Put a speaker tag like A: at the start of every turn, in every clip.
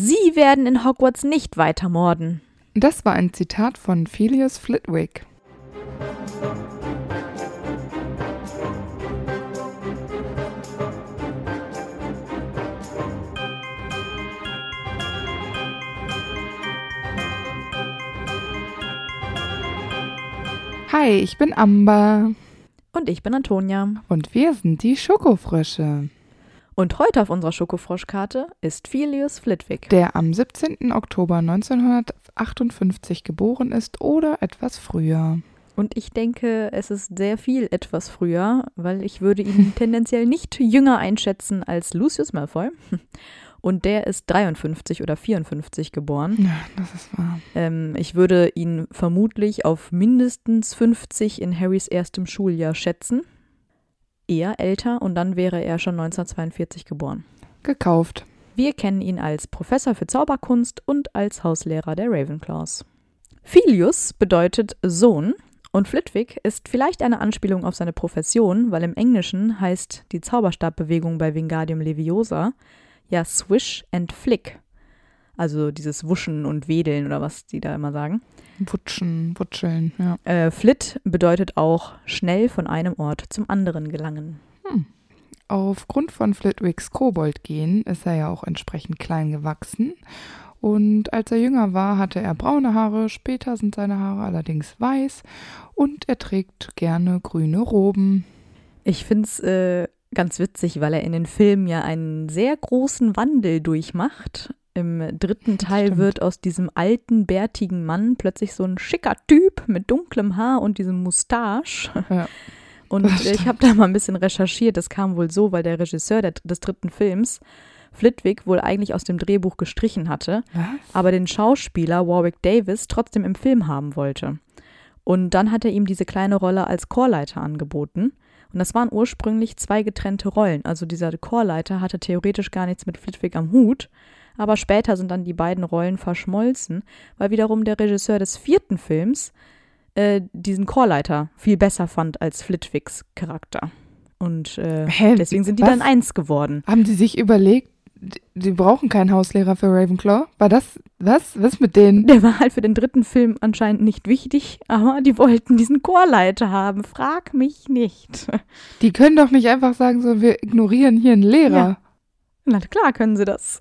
A: Sie werden in Hogwarts nicht weiter morden.
B: Das war ein Zitat von Phileas Flitwick. Hi, ich bin Amber.
A: Und ich bin Antonia.
B: Und wir sind die Schokofrösche.
A: Und heute auf unserer Schokofroschkarte ist Phileas Flitwick.
B: Der am 17. Oktober 1958 geboren ist oder etwas früher.
A: Und ich denke, es ist sehr viel etwas früher, weil ich würde ihn tendenziell nicht jünger einschätzen als Lucius Malfoy. Und der ist 53 oder 54 geboren.
B: Ja, das ist wahr.
A: Ähm, ich würde ihn vermutlich auf mindestens 50 in Harrys erstem Schuljahr schätzen. Eher älter und dann wäre er schon 1942 geboren.
B: Gekauft.
A: Wir kennen ihn als Professor für Zauberkunst und als Hauslehrer der Ravenclaws. Filius bedeutet Sohn und Flitwick ist vielleicht eine Anspielung auf seine Profession, weil im Englischen heißt die Zauberstabbewegung bei Wingardium Leviosa ja Swish and Flick. Also dieses Wuschen und Wedeln oder was die da immer sagen.
B: Wutschen, wutscheln, ja.
A: Äh, Flit bedeutet auch schnell von einem Ort zum anderen gelangen.
B: Hm. Aufgrund von Flitwicks Koboldgen ist er ja auch entsprechend klein gewachsen. Und als er jünger war, hatte er braune Haare, später sind seine Haare allerdings weiß und er trägt gerne grüne Roben.
A: Ich finde es äh, ganz witzig, weil er in den Filmen ja einen sehr großen Wandel durchmacht. Im dritten Teil
B: Stimmt.
A: wird aus diesem alten, bärtigen Mann plötzlich so ein schicker Typ mit dunklem Haar und diesem Moustache.
B: Ja.
A: Und ich habe da mal ein bisschen recherchiert. Das kam wohl so, weil der Regisseur der, des dritten Films Flitwick wohl eigentlich aus dem Drehbuch gestrichen hatte,
B: Was?
A: aber den Schauspieler Warwick Davis trotzdem im Film haben wollte. Und dann hat er ihm diese kleine Rolle als Chorleiter angeboten. Und das waren ursprünglich zwei getrennte Rollen. Also dieser Chorleiter hatte theoretisch gar nichts mit Flitwick am Hut. Aber später sind dann die beiden Rollen verschmolzen, weil wiederum der Regisseur des vierten Films äh, diesen Chorleiter viel besser fand als Flitwicks Charakter. Und äh,
B: Hä,
A: deswegen sind die
B: was?
A: dann eins geworden.
B: Haben die sich überlegt, die brauchen keinen Hauslehrer für Ravenclaw? War das, was? Was mit denen?
A: Der war halt für den dritten Film anscheinend nicht wichtig, aber die wollten diesen Chorleiter haben. Frag mich nicht.
B: Die können doch nicht einfach sagen, so, wir ignorieren hier einen Lehrer.
A: Ja. Na klar können sie das.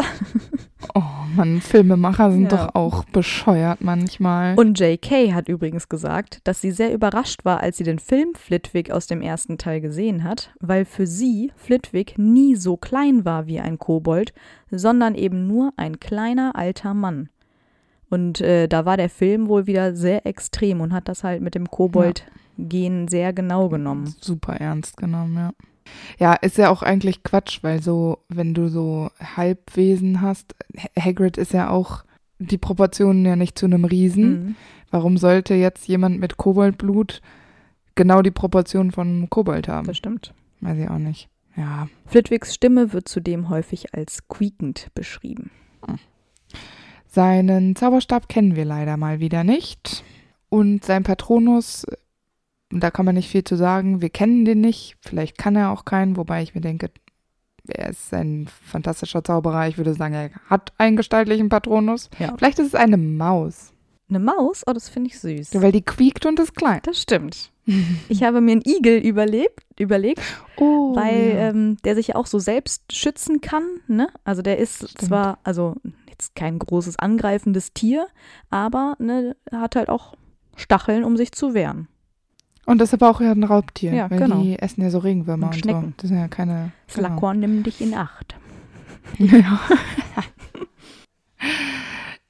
B: Oh Mann, Filmemacher sind
A: Ja.
B: doch auch bescheuert manchmal.
A: Und J.K. hat übrigens gesagt, dass sie sehr überrascht war, als sie den Film Flitwick aus dem ersten Teil gesehen hat, weil für sie Flitwick nie so klein war wie ein Kobold, sondern eben nur ein kleiner alter Mann. Und äh, da war der Film wohl wieder sehr extrem und hat das halt mit dem Kobold-Gen sehr genau genommen.
B: Super ernst genommen, ja. Ja, ist ja auch eigentlich Quatsch, weil so, wenn du so Halbwesen hast, Ha- Hagrid ist ja auch die Proportionen ja nicht zu einem Riesen.
A: Mhm.
B: Warum sollte jetzt jemand mit Koboldblut genau die Proportionen von Kobold haben?
A: Das stimmt.
B: Weiß ich auch nicht. Ja,
A: Flitwicks Stimme wird zudem häufig als quiekend beschrieben.
B: seinen Zauberstab kennen wir leider mal wieder nicht. Und sein Patronus, da kann man nicht viel zu sagen. Wir kennen den nicht. Vielleicht kann er auch keinen, wobei ich mir denke, er ist ein fantastischer Zauberer. Ich würde sagen, er hat einen gestaltlichen Patronus.
A: Ja.
B: Vielleicht ist es eine Maus,
A: Eine Maus? Oh, das finde ich süß.
B: weil die quiekt und ist klein.
A: Das stimmt. Ich habe mir einen Igel überlebt, überlegt,
B: Oh,
A: weil
B: ja.
A: ähm, der sich ja auch so selbst schützen kann. Ne? Also der ist
B: Stimmt.
A: zwar, also jetzt kein großes angreifendes Tier, aber ne, hat halt auch Stacheln, um sich zu wehren.
B: Und das ist aber auch ja ein Raubtier,
A: Ja,
B: weil
A: genau.
B: die essen ja so Regenwürmer
A: Und
B: und, so. Das sind ja keine. Genau.
A: Slughorn, nimm dich in Acht.
B: Ja.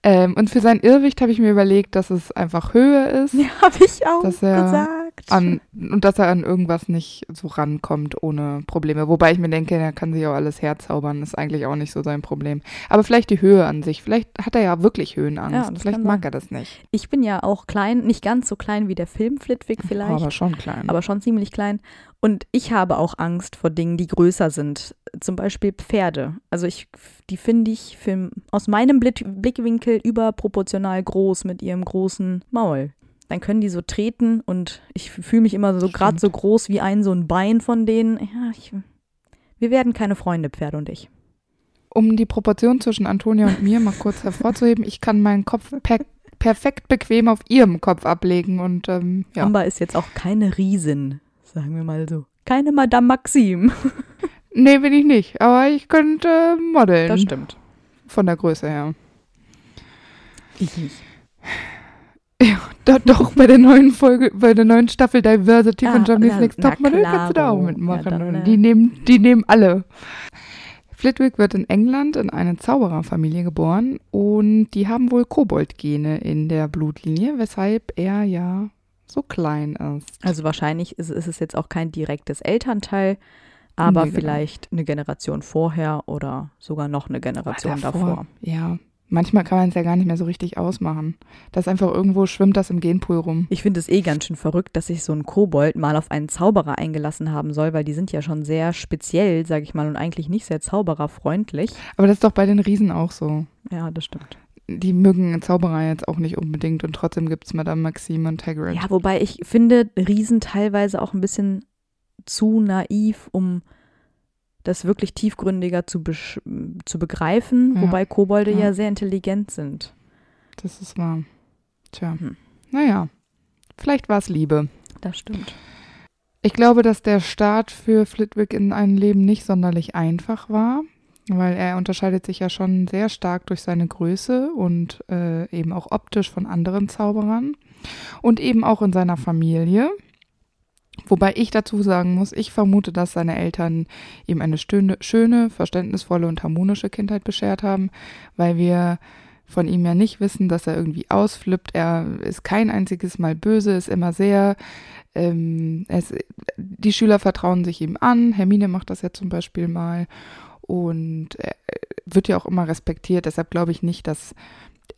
B: ähm, und für sein Irrwicht habe ich mir überlegt, dass es einfach Höhe ist
A: Ja, habe ich auch
B: Dass er
A: gesagt.
B: an, und dass er an irgendwas nicht so rankommt ohne Probleme. Wobei ich mir denke, er kann sich auch alles herzaubern, ist eigentlich auch nicht so sein Problem. Aber vielleicht die Höhe an sich. Vielleicht hat er ja wirklich Höhenangst.
A: Ja,
B: vielleicht mag er das nicht.
A: Ich bin ja auch klein, nicht ganz so klein wie der Film Flitwick vielleicht.
B: Aber schon klein.
A: aber schon ziemlich klein. Und ich habe auch Angst vor Dingen, die größer sind. Zum Beispiel Pferde. Also ich, die finde ich für, aus meinem Blick, Blickwinkel überproportional groß mit ihrem großen Maul. Dann können die so treten und ich fühle mich immer so gerade so groß wie ein so ein Bein von denen. Ja, ich, wir werden keine Freunde, Pferde und ich.
B: um die Proportion zwischen Antonia und mir mal kurz hervorzuheben, ich kann meinen Kopf per perfekt bequem auf ihrem Kopf ablegen und ähm, ja.
A: Amber ist jetzt auch keine Riesin, sagen wir mal so. Keine Madame Maxim.
B: nee, bin ich nicht, aber ich könnte modeln.
A: Das stimmt.
B: Von der Größe her.
A: Ich nicht.
B: Ja, da, doch, bei der neuen Folge, bei der neuen Staffel Diversity
A: Ah,
B: von Germany's Next Topmodel kannst du da auch mitmachen.
A: Ja, dann, äh,
B: die, nehmen, die nehmen alle. Flitwick wird in England in eine Zaubererfamilie geboren und die haben wohl Koboldgene in der Blutlinie, weshalb er ja so klein ist.
A: Also wahrscheinlich ist, ist es jetzt auch kein direktes Elternteil, aber
B: Nee, genau.
A: vielleicht eine Generation vorher oder sogar noch eine Generation davor.
B: Ja, manchmal kann man es ja gar nicht mehr so richtig ausmachen. Das einfach irgendwo schwimmt das im Genpool rum.
A: Ich finde es eh ganz schön verrückt, dass sich so ein Kobold mal auf einen Zauberer eingelassen haben soll, weil die sind ja schon sehr speziell, sage ich mal, und eigentlich nicht sehr zaubererfreundlich.
B: Aber das ist doch bei den Riesen auch so.
A: Ja, das stimmt.
B: Die mögen Zauberer jetzt auch nicht unbedingt und trotzdem gibt es Madame Maxime und Hagrid.
A: Ja, wobei ich finde Riesen teilweise auch ein bisschen zu naiv, um das wirklich tiefgründiger zu, zu begreifen,
B: Ja.
A: wobei Kobolde ja.
B: Ja.
A: sehr intelligent sind.
B: Das ist wahr. Tja,
A: Hm.
B: naja, vielleicht war es Liebe.
A: Das stimmt.
B: Ich glaube, dass der Start für Flitwick in ein Leben nicht sonderlich einfach war, weil er unterscheidet sich ja schon sehr stark durch seine Größe und äh, eben auch optisch von anderen Zauberern und eben auch in seiner Familie. Wobei ich dazu sagen muss, ich vermute, dass seine Eltern ihm eine stöne, schöne, verständnisvolle und harmonische Kindheit beschert haben, weil wir von ihm ja nicht wissen, dass er irgendwie ausflippt. Er ist kein einziges Mal böse, ist immer sehr ähm, es, die Schüler vertrauen sich ihm an. Hermine macht das ja zum Beispiel mal. Und er wird ja auch immer respektiert. Deshalb glaube ich nicht, dass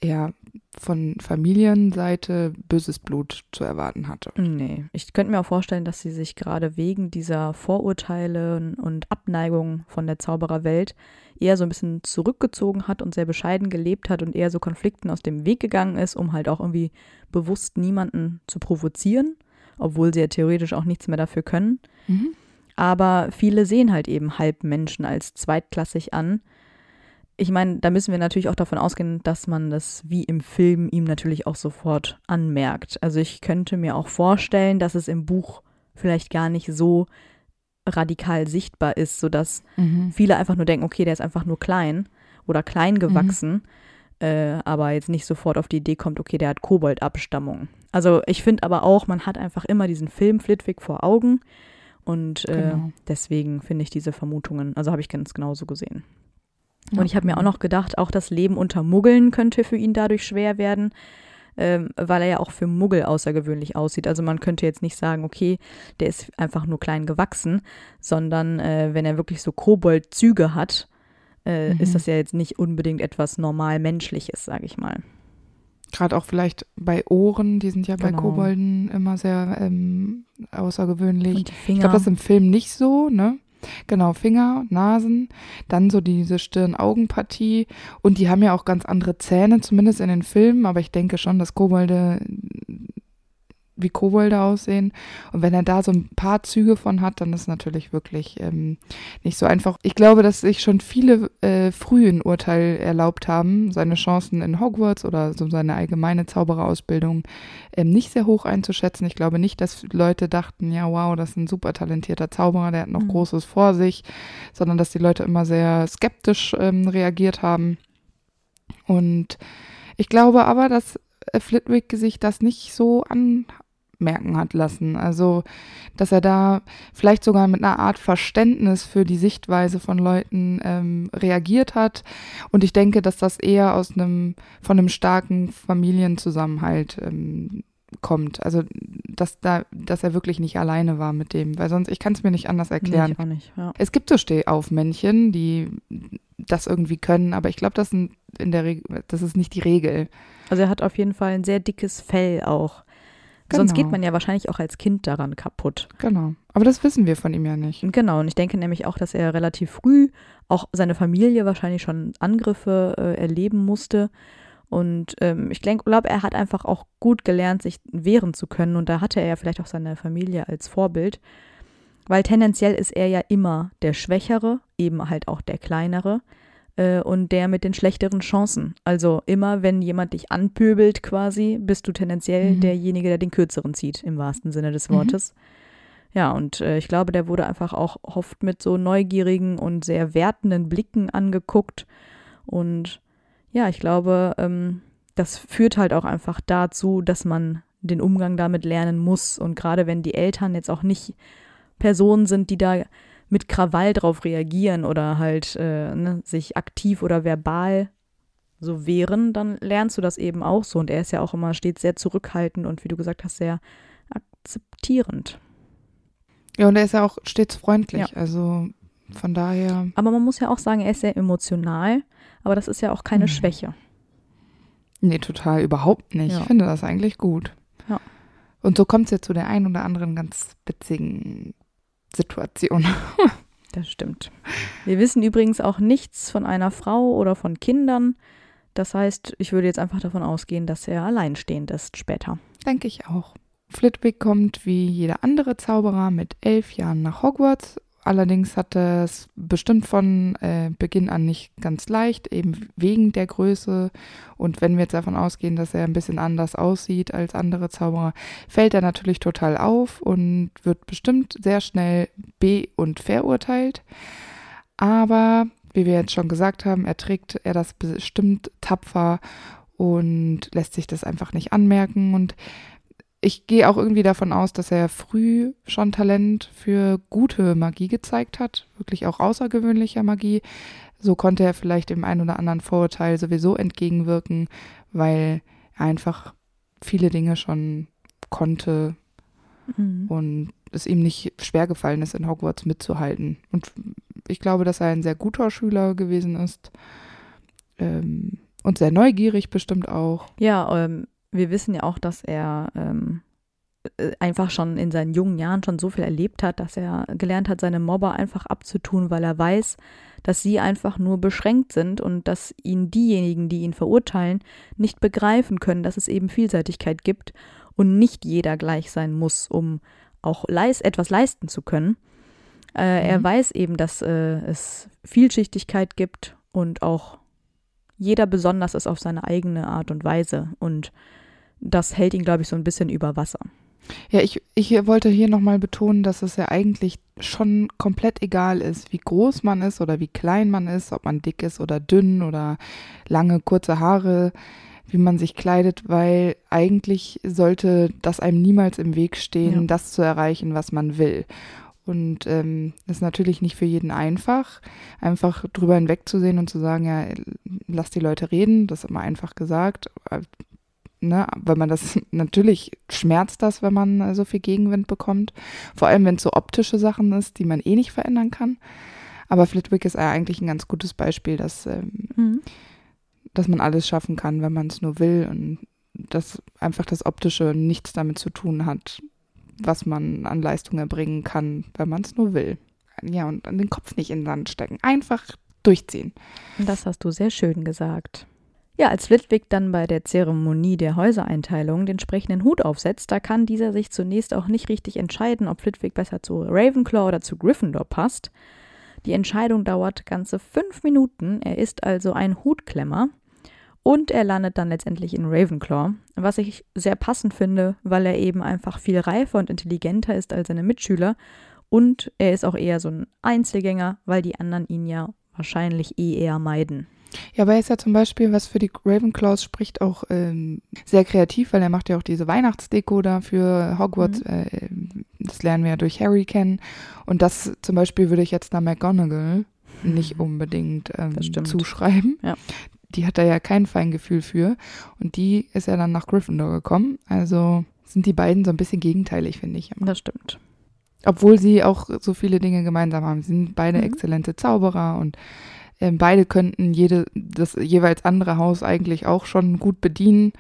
B: er von Familienseite böses Blut zu erwarten hatte.
A: Nee, ich könnte mir auch vorstellen, dass sie sich gerade wegen dieser Vorurteile und Abneigung von der Zaubererwelt eher so ein bisschen zurückgezogen hat und sehr bescheiden gelebt hat und eher so Konflikten aus dem Weg gegangen ist, um halt auch irgendwie bewusst niemanden zu provozieren, obwohl sie ja theoretisch auch nichts mehr dafür können.
B: Mhm.
A: Aber viele sehen halt eben Halbmenschen als zweitklassig an. Ich meine, da müssen wir natürlich auch davon ausgehen, dass man das wie im Film ihm natürlich auch sofort anmerkt. Also ich könnte mir auch vorstellen, dass es im Buch vielleicht gar nicht so radikal sichtbar ist, sodass
B: Mhm.
A: viele einfach nur denken, okay, der ist einfach nur klein oder klein gewachsen, äh, aber jetzt nicht sofort auf die Idee kommt, okay, der hat Koboldabstammung. Also ich finde aber auch, man hat einfach immer diesen Film Flitwick vor Augen und äh,
B: Genau.
A: deswegen finde ich diese Vermutungen, also habe ich ganz genauso gesehen.
B: Ja.
A: Und ich habe mir auch noch gedacht, auch das Leben unter Muggeln könnte für ihn dadurch schwer werden, ähm, weil er ja auch für Muggel außergewöhnlich aussieht. Also man könnte jetzt nicht sagen, okay, der ist einfach nur klein gewachsen, sondern äh, wenn er wirklich so Koboldzüge hat, äh,
B: Mhm.
A: ist das ja jetzt nicht unbedingt etwas normal menschliches, sage ich mal.
B: Gerade auch vielleicht bei Ohren, die sind ja bei
A: Genau.
B: Kobolden immer sehr ähm, außergewöhnlich.
A: Und die Finger.
B: Ich glaube, das ist im Film nicht so, ne? Genau, Finger, Nasen, dann so diese Stirn-Augen-Partie. Und die haben ja auch ganz andere Zähne, zumindest in den Filmen. Aber ich denke schon, dass Kobolde wie Kobolde aussehen. Und wenn er da so ein paar Züge von hat, dann ist natürlich wirklich ähm, nicht so einfach. Ich glaube, dass sich schon viele äh, früh ein Urteil erlaubt haben, seine Chancen in Hogwarts oder so seine allgemeine Zaubererausbildung ähm, nicht sehr hoch einzuschätzen. Ich glaube nicht, dass Leute dachten, ja, wow, das ist ein super talentierter Zauberer, der hat noch
A: Mhm.
B: Großes vor sich, sondern dass die Leute immer sehr skeptisch ähm, reagiert haben. Und ich glaube aber, dass äh, Flitwick sich das nicht so anmerken hat lassen. Also, dass er da vielleicht sogar mit einer Art Verständnis für die Sichtweise von Leuten ähm, reagiert hat. Und ich denke, dass das eher aus einem, von einem starken Familienzusammenhalt ähm, kommt. Also, dass da, dass er wirklich nicht alleine war mit dem, weil sonst, ich kann es mir nicht anders
A: Nee,
B: erklären.
A: ich auch nicht, ja.
B: Es gibt so Stehaufmännchen, die das irgendwie können, aber ich glaube, das, sind in der Reg- das ist nicht die Regel.
A: Also er hat auf jeden Fall ein sehr dickes Fell auch. Sonst
B: Genau.
A: geht man ja wahrscheinlich auch als Kind daran kaputt.
B: Genau. Aber das wissen wir von ihm ja nicht.
A: Genau, und ich denke nämlich auch, dass er relativ früh auch seine Familie wahrscheinlich schon Angriffe äh, erleben musste. Und ähm, ich glaube, er hat einfach auch gut gelernt, sich wehren zu können. Und da hatte er ja vielleicht auch seine Familie als Vorbild. Weil tendenziell ist er ja immer der Schwächere, eben halt auch der Kleinere. Äh, und der mit den schlechteren Chancen. Also immer, wenn jemand dich anpöbelt quasi, bist du tendenziell
B: Mhm.
A: derjenige, der den kürzeren zieht, im wahrsten Sinne des
B: Mhm.
A: Wortes. Ja, und äh, ich glaube, der wurde einfach auch oft mit so neugierigen und sehr wertenden Blicken angeguckt. Und ja, ich glaube, ähm, das führt halt auch einfach dazu, dass man den Umgang damit lernen muss. Und gerade wenn die Eltern jetzt auch nicht Personen sind, die da mit Krawall drauf reagieren oder halt äh, ne, sich aktiv oder verbal so wehren, dann lernst du das eben auch so. Und er ist ja auch immer stets sehr zurückhaltend und wie du gesagt hast, sehr akzeptierend.
B: Ja, und er ist ja auch stets freundlich. Also von daher.
A: Aber man muss ja auch sagen, er ist sehr emotional, aber das ist ja auch keine
B: Mhm.
A: Schwäche.
B: Nee, total überhaupt nicht.
A: Ja.
B: Ich finde das eigentlich gut.
A: Ja.
B: Und so kommt es ja zu der einen oder anderen ganz witzigen Situation.
A: Das stimmt. Wir wissen übrigens auch nichts von einer Frau oder von Kindern. Das heißt, ich würde jetzt einfach davon ausgehen, dass er alleinstehend ist später.
B: Denke ich auch. Flitwick kommt wie jeder andere Zauberer mit elf Jahren nach Hogwarts. Allerdings hat er es bestimmt von äh, Beginn an nicht ganz leicht, eben wegen der Größe. Und wenn wir jetzt davon ausgehen, dass er ein bisschen anders aussieht als andere Zauberer, fällt er natürlich total auf und wird bestimmt sehr schnell be- und verurteilt. Aber, wie wir jetzt schon gesagt haben, erträgt er das bestimmt tapfer und lässt sich das einfach nicht anmerken. Und ich gehe auch irgendwie davon aus, dass er früh schon Talent für gute Magie gezeigt hat, wirklich auch außergewöhnlicher Magie. So konnte er vielleicht dem einen oder anderen Vorurteil sowieso entgegenwirken, weil er einfach viele Dinge schon konnte
A: Mhm.
B: und es ihm nicht schwer gefallen ist, in Hogwarts mitzuhalten. Und ich glaube, dass er ein sehr guter Schüler gewesen ist ähm, und sehr neugierig bestimmt auch.
A: Ja, ähm, wir wissen ja auch, dass er ähm, äh, einfach schon in seinen jungen Jahren schon so viel erlebt hat, dass er gelernt hat, seine Mobber einfach abzutun, weil er weiß, dass sie einfach nur beschränkt sind und dass ihn diejenigen, die ihn verurteilen, nicht begreifen können, dass es eben Vielseitigkeit gibt und nicht jeder gleich sein muss, um auch leis etwas leisten zu können. Äh, Er
B: Mhm.
A: weiß eben, dass äh, es Vielschichtigkeit gibt und auch jeder besonders ist auf seine eigene Art und Weise. Und das hält ihn, glaube ich, so ein bisschen über Wasser.
B: Ja, ich, ich wollte hier nochmal betonen, dass es ja eigentlich schon komplett egal ist, wie groß man ist oder wie klein man ist, ob man dick ist oder dünn oder lange, kurze Haare, wie man sich kleidet, weil eigentlich sollte das einem niemals im Weg stehen,
A: Ja.
B: das zu erreichen, was man will. Und ähm, ist natürlich nicht für jeden einfach, einfach drüber hinwegzusehen und zu sagen, ja, lass die Leute reden, das ist immer einfach gesagt. Äh, Ne, weil man das natürlich schmerzt das, wenn man äh, so viel Gegenwind bekommt. Vor allem, wenn es so optische Sachen ist, die man eh nicht verändern kann. Aber Flitwick ist ja eigentlich ein ganz gutes Beispiel, dass, ähm, dass man alles schaffen kann, wenn man es nur will und dass einfach das Optische nichts damit zu tun hat, was man an Leistung erbringen kann, wenn man es nur will. Ja, und den Kopf nicht in den Sand stecken. Einfach durchziehen.
A: Das hast du sehr schön gesagt. Ja, als Flitwick dann bei der Zeremonie der Häusereinteilung den sprechenden Hut aufsetzt, da kann dieser sich zunächst auch nicht richtig entscheiden, ob Flitwick besser zu Ravenclaw oder zu Gryffindor passt. Die Entscheidung dauert ganze fünf Minuten. Er ist also ein Hutklemmer. Und er landet dann letztendlich in Ravenclaw, was ich sehr passend finde, weil er eben einfach viel reifer und intelligenter ist als seine Mitschüler. Und er ist auch eher so ein Einzelgänger, weil die anderen ihn ja wahrscheinlich eh eher meiden.
B: Ja, aber er ist ja zum Beispiel, was für die Ravenclaws spricht, auch ähm, sehr kreativ, weil er macht ja auch diese Weihnachtsdeko da für Hogwarts.
A: Mhm.
B: Äh, das lernen wir ja durch Harry kennen. Und das zum Beispiel würde ich jetzt einer McGonagall nicht unbedingt ähm, zuschreiben.
A: Ja.
B: Die hat da ja kein Feingefühl für. Und die ist ja dann nach Gryffindor gekommen. Also sind die beiden so ein bisschen gegenteilig, finde ich. Immer.
A: Das stimmt.
B: Obwohl sie auch so viele Dinge gemeinsam haben. Sie sind beide
A: Mhm.
B: exzellente Zauberer und ähm, beide könnten jede, das jeweils andere Haus eigentlich auch schon gut bedienen.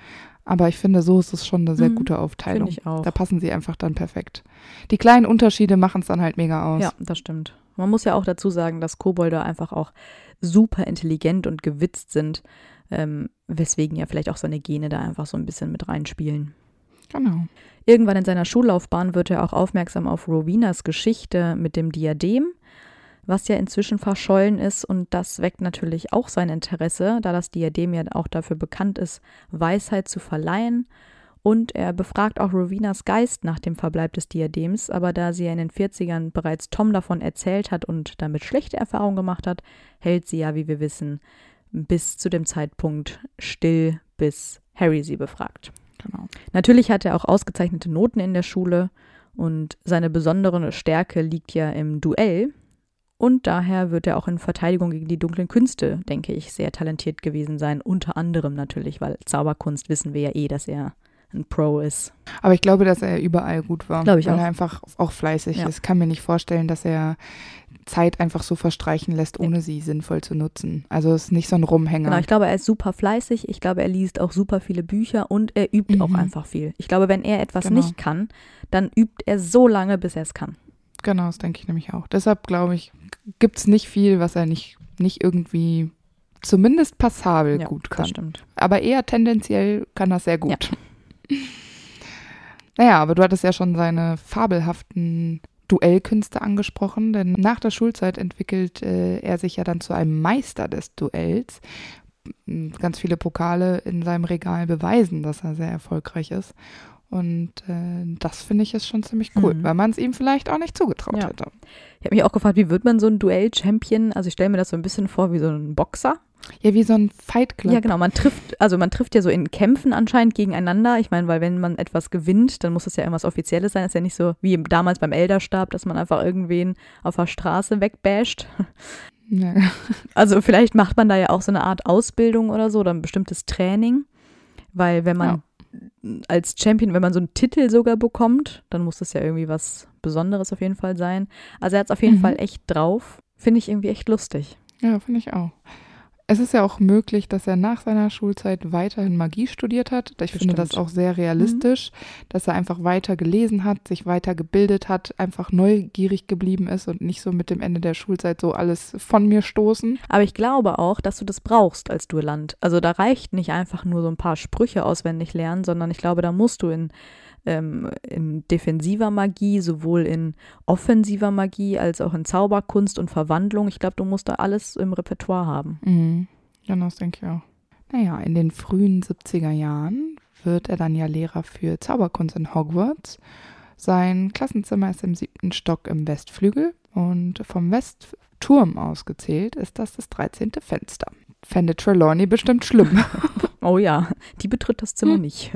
B: Aber ich finde, so ist es schon eine sehr
A: Mhm.
B: gute Aufteilung.
A: Finde ich auch.
B: Da passen sie einfach dann perfekt. Die kleinen Unterschiede machen es dann halt mega aus.
A: Ja, das stimmt. Man muss ja auch dazu sagen, dass Kobolde einfach auch super intelligent und gewitzt sind, ähm, weswegen ja vielleicht auch seine Gene da einfach so ein bisschen mit reinspielen.
B: Genau.
A: Irgendwann in seiner Schullaufbahn wird er auch aufmerksam auf Rowenas Geschichte mit dem Diadem, was ja inzwischen verschollen ist und das weckt natürlich auch sein Interesse, da das Diadem ja auch dafür bekannt ist, Weisheit zu verleihen. Und er befragt auch Rowenas Geist nach dem Verbleib des Diadems, aber da sie ja in den 40ern bereits Tom davon erzählt hat und damit schlechte Erfahrungen gemacht hat, hält sie ja, wie wir wissen, bis zu dem Zeitpunkt still, bis Harry sie befragt.
B: Genau.
A: Natürlich hat er auch ausgezeichnete Noten in der Schule und seine besondere Stärke liegt ja im Duell. Und daher wird er auch in Verteidigung gegen die dunklen Künste, denke ich, sehr talentiert gewesen sein. Unter anderem natürlich, weil Zauberkunst wissen wir ja eh, dass er ein Pro ist.
B: Aber ich glaube, dass er überall gut war.
A: Glaube ich
B: weil
A: auch.
B: er einfach auch fleißig
A: Ja.
B: ist. Kann mir nicht vorstellen, dass er Zeit einfach so verstreichen lässt, ohne sie sinnvoll zu nutzen. Also es ist nicht so ein Rumhänger.
A: Genau, ich glaube, er ist super fleißig. Ich glaube, er liest auch super viele Bücher und er übt auch
B: Mhm.
A: einfach viel. Ich glaube, wenn er etwas
B: Genau.
A: nicht kann, dann übt er so lange, bis er es kann.
B: Genau, das denke ich nämlich auch. Deshalb glaube ich, gibt es nicht viel, was er nicht, nicht irgendwie zumindest passabel
A: Ja,
B: gut kann.
A: Das stimmt.
B: Aber eher tendenziell kann das sehr gut. Naja, aber du hattest ja schon seine fabelhaften Duellkünste angesprochen, denn nach der Schulzeit entwickelt äh, er sich ja dann zu einem Meister des Duells. Ganz viele Pokale in seinem Regal beweisen, dass er sehr erfolgreich ist. Und äh, das finde ich ist schon ziemlich cool,
A: Mhm.
B: weil man es ihm vielleicht auch nicht zugetraut
A: Ja.
B: hätte.
A: Ich habe mich auch gefragt, wie wird man so ein Duell-Champion? Also ich stelle mir das so ein bisschen vor wie so ein Boxer.
B: Ja, wie so ein Fight Club.
A: Ja, genau. Man trifft, also man trifft ja so in Kämpfen anscheinend gegeneinander. Ich meine, weil wenn man etwas gewinnt, dann muss es ja irgendwas Offizielles sein. ist ja nicht so wie damals beim Elderstab, dass man einfach irgendwen auf der Straße wegbasht.
B: Ja.
A: Also vielleicht macht man da ja auch so eine Art Ausbildung oder so oder ein bestimmtes Training. Weil wenn man als Champion, wenn man so einen Titel sogar bekommt, dann muss das ja irgendwie was Besonderes auf jeden Fall sein. Also er hat es auf jeden
B: Mhm.
A: Fall echt drauf. Finde ich irgendwie echt lustig.
B: Ja, finde ich auch. Es ist ja auch möglich, dass er nach seiner Schulzeit weiterhin Magie studiert hat. Ich finde das
A: Bestimmt.
B: auch sehr realistisch, dass er einfach weiter gelesen hat, sich weiter gebildet hat, einfach neugierig geblieben ist und nicht so mit dem Ende der Schulzeit so alles von mir stoßen.
A: Aber ich glaube auch, dass du das brauchst als Duellant. Also da reicht nicht einfach nur so ein paar Sprüche auswendig lernen, sondern ich glaube, da musst du in, ähm, in defensiver Magie, sowohl in offensiver Magie als auch in Zauberkunst und Verwandlung, ich glaube, du musst da alles im Repertoire haben.
B: Mhm. Genau, das denke ich auch. Naja, in den frühen 70er Jahren wird er dann ja Lehrer für Zauberkunst in Hogwarts. Sein Klassenzimmer ist im siebten Stock im Westflügel und vom Westturm aus gezählt ist das das 13. Fenster. Fände Trelawney bestimmt schlimm.
A: Oh ja, die betritt das Zimmer
B: Hm.
A: nicht.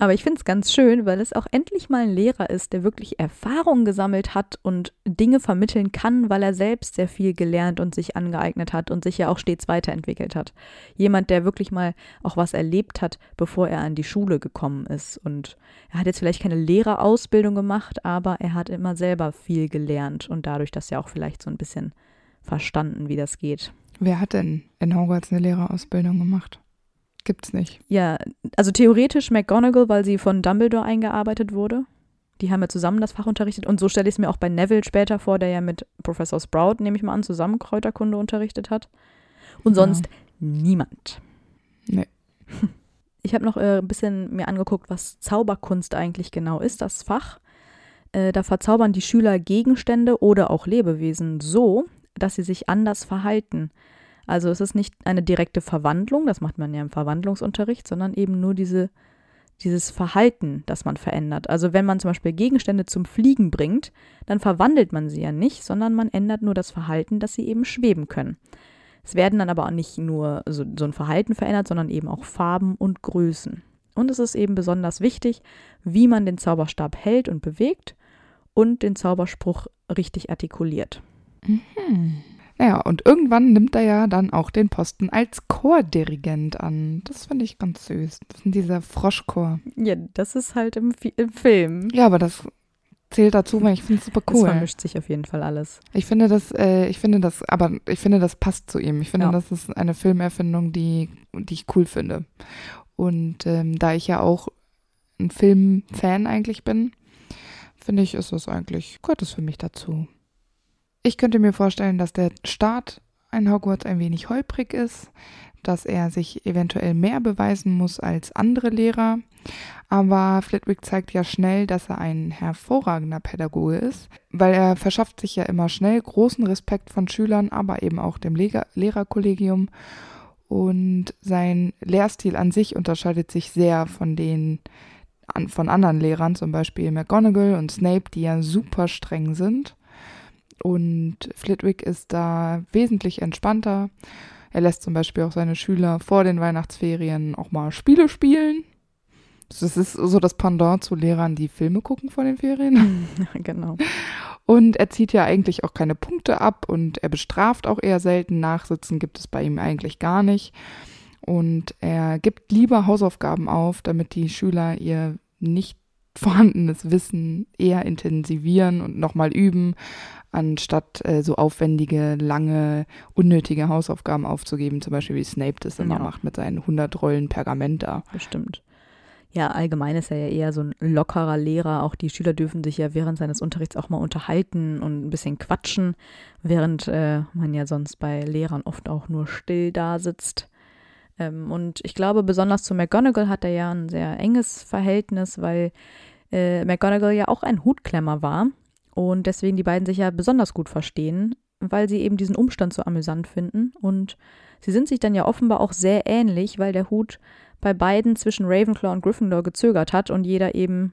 A: Aber ich finde es ganz schön, weil es auch endlich mal ein Lehrer ist, der wirklich Erfahrung gesammelt hat und Dinge vermitteln kann, weil er selbst sehr viel gelernt und sich angeeignet hat und sich ja auch stets weiterentwickelt hat. Jemand, der wirklich mal auch was erlebt hat, bevor er an die Schule gekommen ist. Und er hat jetzt vielleicht keine Lehrerausbildung gemacht, aber er hat immer selber viel gelernt und dadurch das ja auch vielleicht so ein bisschen verstanden, wie das geht.
B: Wer hat denn in Hogwarts eine Lehrerausbildung gemacht? Gibt's nicht.
A: Ja, also theoretisch McGonagall, weil sie von Dumbledore eingearbeitet wurde. Die haben ja zusammen das Fach unterrichtet und so stelle ich es mir auch bei Neville später vor, der ja mit Professor Sprout, nehme ich mal an, zusammen Kräuterkunde unterrichtet hat. Und
B: Ja.
A: sonst niemand.
B: Nee.
A: Ich habe noch äh, ein bisschen mir angeguckt, was Zauberkunst eigentlich genau ist, das Fach. Äh, da verzaubern die Schüler Gegenstände oder auch Lebewesen so, dass sie sich anders verhalten. Also es ist nicht eine direkte Verwandlung, das macht man ja im Verwandlungsunterricht, sondern eben nur diese, dieses Verhalten, das man verändert. Also wenn man zum Beispiel Gegenstände zum Fliegen bringt, dann verwandelt man sie ja nicht, sondern man ändert nur das Verhalten, dass sie eben schweben können. Es werden dann aber auch nicht nur so, so ein Verhalten verändert, sondern eben auch Farben und Größen. Und es ist eben besonders wichtig, wie man den Zauberstab hält und bewegt und den Zauberspruch richtig artikuliert.
B: Mhm. Naja, und irgendwann nimmt er ja dann auch den Posten als Chordirigent an. Das finde ich ganz süß. Das ist dieser Froschchor.
A: Ja, das ist halt im, Fi- im Film.
B: Ja, aber das zählt dazu, weil ich finde es super cool.
A: vermischt sich auf jeden Fall alles.
B: Ich finde das, äh, ich finde das, aber ich finde, das passt zu ihm. Ich finde,
A: Ja.
B: das ist eine Filmerfindung, die, die ich cool finde. Und ähm, da ich ja auch ein Filmfan eigentlich bin, finde ich, ist das eigentlich, gehört es für mich dazu. Ich könnte mir vorstellen, dass der Start in Hogwarts ein wenig holprig ist, dass er sich eventuell mehr beweisen muss als andere Lehrer. Aber Flitwick zeigt ja schnell, dass er ein hervorragender Pädagoge ist, weil er verschafft sich ja immer schnell großen Respekt von Schülern, aber eben auch dem Lehrer Lehrerkollegium. Und sein Lehrstil an sich unterscheidet sich sehr von den von anderen Lehrern, zum Beispiel McGonagall und Snape, die ja super streng sind. Und Flitwick ist da wesentlich entspannter. Er lässt zum Beispiel auch seine Schüler vor den Weihnachtsferien auch mal Spiele spielen. Das ist so das Pendant zu Lehrern, die Filme gucken vor den Ferien.
A: genau.
B: Und er zieht ja eigentlich auch keine Punkte ab und er bestraft auch eher selten. Nachsitzen gibt es bei ihm eigentlich gar nicht. Und er gibt lieber Hausaufgaben auf, damit die Schüler ihr nicht vorhandenes Wissen eher intensivieren und nochmal üben, anstatt äh, so aufwendige, lange, unnötige Hausaufgaben aufzugeben, zum Beispiel wie Snape das immer ja. macht mit seinen 100 Rollen Pergament da.
A: Bestimmt. Ja, allgemein ist er ja eher so ein lockerer Lehrer. Auch die Schüler dürfen sich ja während seines Unterrichts auch mal unterhalten und ein bisschen quatschen, während äh, man ja sonst bei Lehrern oft auch nur still da sitzt. Ähm, und ich glaube, besonders zu McGonagall hat er ja ein sehr enges Verhältnis, weil äh, McGonagall ja auch ein Hutklemmer war und deswegen die beiden sich ja besonders gut verstehen, weil sie eben diesen Umstand so amüsant finden. Und sie sind sich dann ja offenbar auch sehr ähnlich, weil der Hut bei beiden zwischen Ravenclaw und Gryffindor gezögert hat und jeder eben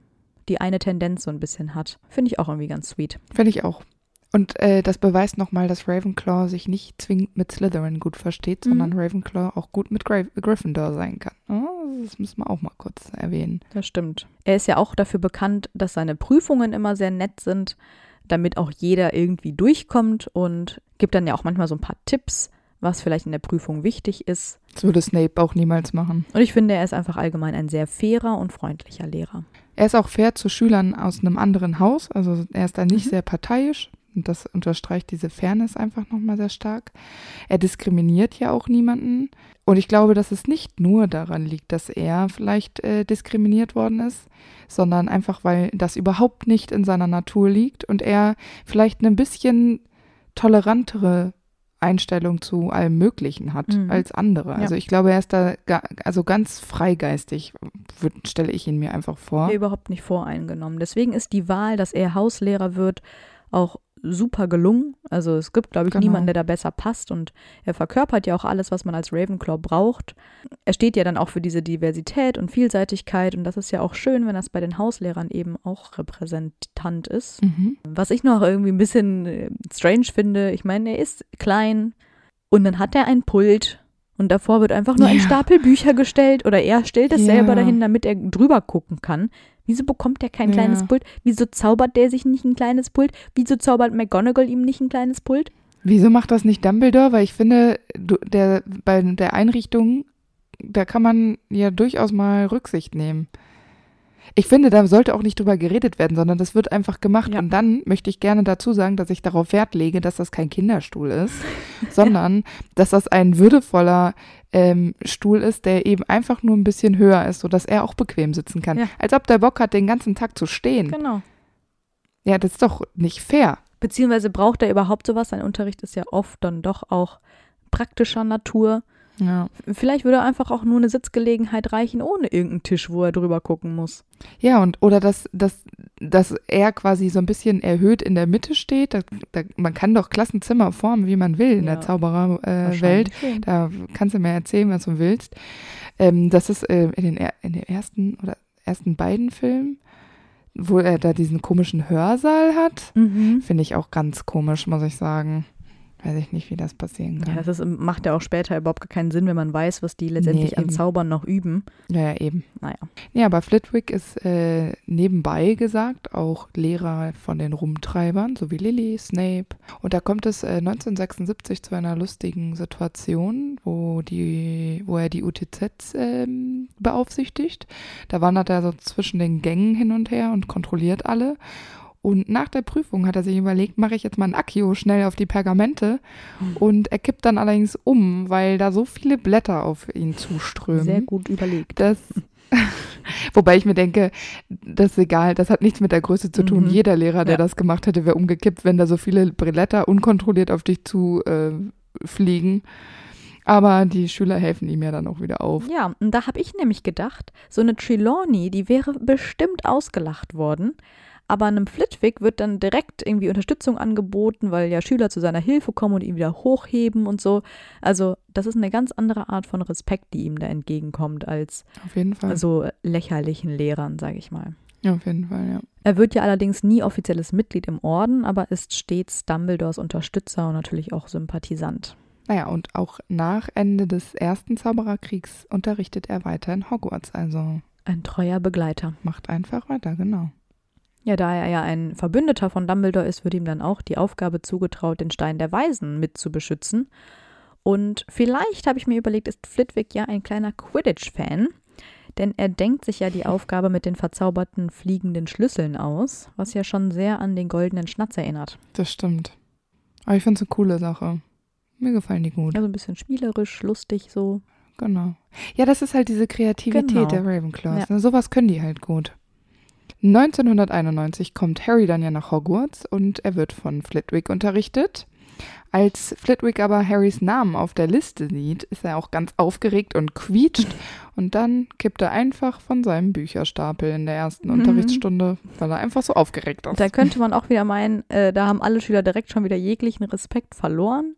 A: die eine Tendenz so ein bisschen hat. Finde ich auch irgendwie ganz sweet.
B: Finde ich auch. Und äh, das beweist nochmal, dass Ravenclaw sich nicht zwingend mit Slytherin gut versteht, mhm. sondern Ravenclaw auch gut mit Gra Gryffindor sein kann. Oh, das müssen wir auch mal kurz erwähnen.
A: Das stimmt. Er ist ja auch dafür bekannt, dass seine Prüfungen immer sehr nett sind, damit auch jeder irgendwie durchkommt und gibt dann ja auch manchmal so ein paar Tipps, was vielleicht in der Prüfung wichtig ist.
B: Das würde Snape auch niemals machen.
A: Und ich finde, er ist einfach allgemein ein sehr fairer und freundlicher Lehrer.
B: Er ist auch fair zu Schülern aus einem anderen Haus, also er ist da nicht mhm. sehr parteiisch. Und das unterstreicht diese Fairness einfach nochmal sehr stark. Er diskriminiert ja auch niemanden. Und ich glaube, dass es nicht nur daran liegt, dass er vielleicht äh, diskriminiert worden ist, sondern einfach, weil das überhaupt nicht in seiner Natur liegt und er vielleicht ein bisschen tolerantere Einstellung zu allem Möglichen hat mhm. als andere. Ja. Also ich glaube, er ist da ga, also ganz freigeistig, stelle ich ihn mir einfach vor.
A: Überhaupt nicht voreingenommen. Deswegen ist die Wahl, dass er Hauslehrer wird, auch super gelungen. Also es gibt, glaube ich, genau. niemanden, der da besser passt und er verkörpert ja auch alles, was man als Ravenclaw braucht. Er steht ja dann auch für diese Diversität und Vielseitigkeit und das ist ja auch schön, wenn das bei den Hauslehrern eben auch repräsentant ist. Mhm. Was ich noch irgendwie ein bisschen äh, strange finde, ich meine, er ist klein und dann hat er ein Pult und davor wird einfach nur ja. ein Stapel Bücher gestellt oder er stellt es ja. selber dahin, damit er drüber gucken kann. Wieso bekommt er kein ja. kleines Pult? Wieso zaubert der sich nicht ein kleines Pult? Wieso zaubert McGonagall ihm nicht ein kleines Pult?
B: Wieso macht das nicht Dumbledore? Weil ich finde, der, bei der Einrichtung, da kann man ja durchaus mal Rücksicht nehmen. Ich finde, da sollte auch nicht drüber geredet werden, sondern das wird einfach gemacht. Ja. Und dann möchte ich gerne dazu sagen, dass ich darauf Wert lege, dass das kein Kinderstuhl ist, sondern dass das ein würdevoller ähm, Stuhl ist, der eben einfach nur ein bisschen höher ist, sodass er auch bequem sitzen kann. Ja. Als ob der Bock hat, den ganzen Tag zu stehen.
A: Genau.
B: Ja, das ist doch nicht fair.
A: Beziehungsweise braucht er überhaupt sowas? Sein Unterricht ist ja oft dann doch auch praktischer Natur.
B: Ja.
A: Vielleicht würde einfach auch nur eine Sitzgelegenheit reichen, ohne irgendeinen Tisch, wo er drüber gucken muss.
B: Ja, und oder dass, dass, dass er quasi so ein bisschen erhöht in der Mitte steht. Da, da, man kann doch Klassenzimmer formen, wie man will in ja. der Zaubererwelt. Äh, da kannst du mir erzählen, was du willst. Ähm, das ist äh, in, den, in den ersten oder ersten beiden Filmen wo er da diesen komischen Hörsaal hat, mhm. finde ich auch ganz komisch, muss ich sagen weiß ich nicht, wie das passieren kann.
A: Ja, das ist, macht ja auch später überhaupt gar keinen Sinn, wenn man weiß, was die letztendlich nee, an Zaubern noch üben.
B: Ja, ja, eben.
A: Naja.
B: Ja, aber Flitwick ist äh, nebenbei gesagt auch Lehrer von den Rumtreibern, so wie Lily, Snape. Und da kommt es äh, 1976 zu einer lustigen Situation, wo, die, wo er die UTZs äh, beaufsichtigt. Da wandert er so zwischen den Gängen hin und her und kontrolliert alle. Und nach der Prüfung hat er sich überlegt, mache ich jetzt mal ein Accio schnell auf die Pergamente. Und er kippt dann allerdings um, weil da so viele Blätter auf ihn zuströmen.
A: Sehr gut überlegt.
B: Das, wobei ich mir denke, das ist egal, das hat nichts mit der Größe zu tun. Mhm. Jeder Lehrer, der ja. das gemacht hätte, wäre umgekippt, wenn da so viele Blätter unkontrolliert auf dich zu äh, fliegen. Aber die Schüler helfen ihm ja dann auch wieder auf.
A: Ja, und da habe ich nämlich gedacht, so eine Trelawney, die wäre bestimmt ausgelacht worden. Aber einem Flitwick wird dann direkt irgendwie Unterstützung angeboten, weil ja Schüler zu seiner Hilfe kommen und ihn wieder hochheben und so. Also das ist eine ganz andere Art von Respekt, die ihm da entgegenkommt, als so lächerlichen Lehrern, sage ich mal.
B: Ja, auf jeden Fall, ja.
A: Er wird ja allerdings nie offizielles Mitglied im Orden, aber ist stets Dumbledores Unterstützer und natürlich auch Sympathisant.
B: Naja, und auch nach Ende des ersten Zaubererkriegs unterrichtet er weiter in Hogwarts. Also
A: Ein treuer Begleiter.
B: macht einfach weiter, genau.
A: Ja, da er ja ein Verbündeter von Dumbledore ist, wird ihm dann auch die Aufgabe zugetraut, den Stein der Weisen mit zu beschützen. Und vielleicht habe ich mir überlegt, ist Flitwick ja ein kleiner Quidditch-Fan, denn er denkt sich ja die Aufgabe mit den verzauberten fliegenden Schlüsseln aus, was ja schon sehr an den goldenen Schnatz erinnert.
B: Das stimmt. Aber ich finde es eine coole Sache. Mir gefallen die gut.
A: Also ein bisschen spielerisch, lustig so.
B: Genau. Ja, das ist halt diese Kreativität
A: Genau.
B: der Ravenclaws.
A: Ja.
B: Ne? Sowas können die halt gut. 1991 kommt Harry dann ja nach Hogwarts und er wird von Flitwick unterrichtet. Als Flitwick aber Harrys Namen auf der Liste sieht, ist er auch ganz aufgeregt und quietscht. Und dann kippt er einfach von seinem Bücherstapel in der ersten
A: Mhm.
B: Unterrichtsstunde, weil er einfach so aufgeregt ist.
A: Da könnte man auch wieder meinen, äh, da haben alle Schüler direkt schon wieder jeglichen Respekt verloren.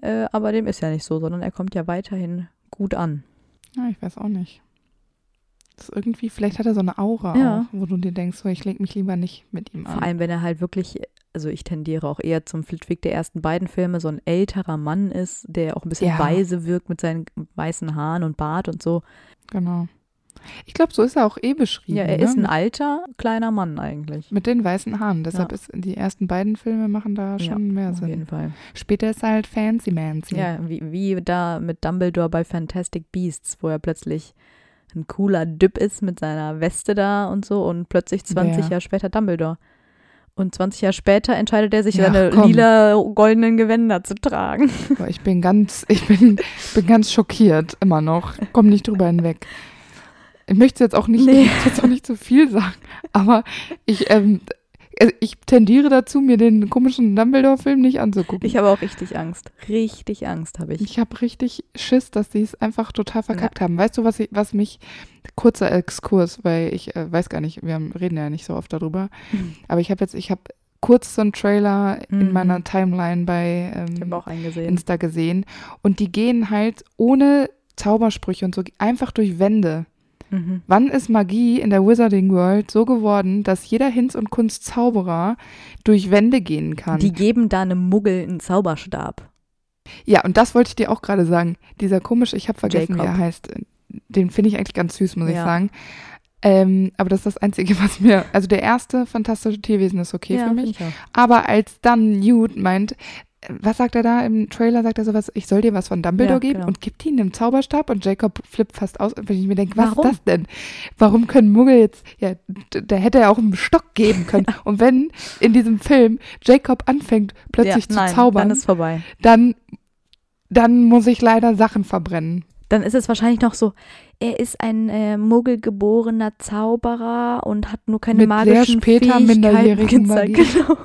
A: Äh, aber dem ist ja nicht so, sondern er kommt ja weiterhin gut an.
B: Ja, ich weiß auch nicht. Das ist irgendwie, vielleicht hat er so eine Aura
A: Ja.
B: auch, wo du dir denkst, so, ich leg mich lieber nicht mit ihm an.
A: Vor allem, wenn er halt wirklich, also ich tendiere auch eher zum Flitwick der ersten beiden Filme, so ein älterer Mann ist, der auch ein bisschen
B: Ja.
A: weise wirkt mit seinen weißen Haaren und Bart und so.
B: Genau. Ich glaube, so ist er auch eh beschrieben.
A: Ja, er
B: ne?
A: ist ein alter, kleiner Mann eigentlich.
B: Mit den weißen Haaren. Deshalb
A: Ja.
B: ist die ersten beiden Filme machen da
A: Ja,
B: schon mehr
A: Auf
B: Sinn.
A: jeden Fall.
B: Später ist er halt Fancy Mancy.
A: Ja, wie, wie da mit Dumbledore bei Fantastic Beasts, wo er plötzlich ein cooler Düpp ist mit seiner Weste da und so und plötzlich 20
B: Wer?
A: Jahre später Dumbledore. Und 20 Jahre später entscheidet er sich,
B: Ja,
A: seine
B: komm.
A: lila goldenen Gewänder zu tragen.
B: Ich bin ganz, ich bin, bin ganz schockiert immer noch. Komm nicht drüber hinweg. Ich möchte jetzt auch nicht,
A: Nee.
B: jetzt auch nicht zu viel sagen, aber ich, ähm, äh, ich tendiere dazu, mir den komischen Dumbledore-Film nicht anzugucken.
A: Ich habe auch richtig Angst. Richtig Angst habe ich.
B: Ich habe richtig Schiss, dass die es einfach total verkackt haben. Weißt du, was, ich, was mich, kurzer Exkurs, weil ich äh, weiß gar nicht, wir haben, reden ja nicht so oft darüber,
A: Mhm.
B: aber ich habe jetzt, ich habe kurz so einen Trailer in
A: Mhm.
B: meiner Timeline bei ähm. Insta gesehen und die gehen halt ohne Zaubersprüche und so einfach durch Wände.
A: Mhm.
B: Wann ist Magie in der Wizarding World so geworden, dass jeder Hinz- und Kunstzauberer durch Wände gehen kann?
A: Die geben da einem Muggel einen Zauberstab.
B: Ja, und das wollte ich dir auch gerade sagen. Dieser komische, ich habe vergessen, wie
A: Jacob.
B: er heißt. Den finde ich eigentlich ganz süß, muss ich
A: Ja.
B: sagen. Ähm, aber das ist das Einzige, was mir. Also der erste fantastische Tierwesen ist okay
A: ja,
B: für mich.
A: ich.
B: Aber als dann Newt meint, was sagt er da im Trailer? Sagt er sowas, ich soll dir was von Dumbledore
A: Ja,
B: geben
A: genau.
B: und gibt ihn einen Zauberstab und Jacob flippt fast aus, wenn ich mir denke, was
A: Warum?
B: ist das denn? Warum können Muggel jetzt, ja, da hätte er auch einen Stock geben können. und wenn in diesem Film Jacob anfängt, plötzlich
A: ja,
B: zu
A: nein,
B: zaubern,
A: Dann ist vorbei.
B: dann, dann muss ich leider Sachen verbrennen.
A: Dann ist es wahrscheinlich noch so, er ist ein äh, muggelgeborener Zauberer und hat nur keine
B: Mit sehr
A: magischen
B: später
A: Fähigkeiten
B: minderjährigen. Magie.
A: Genau.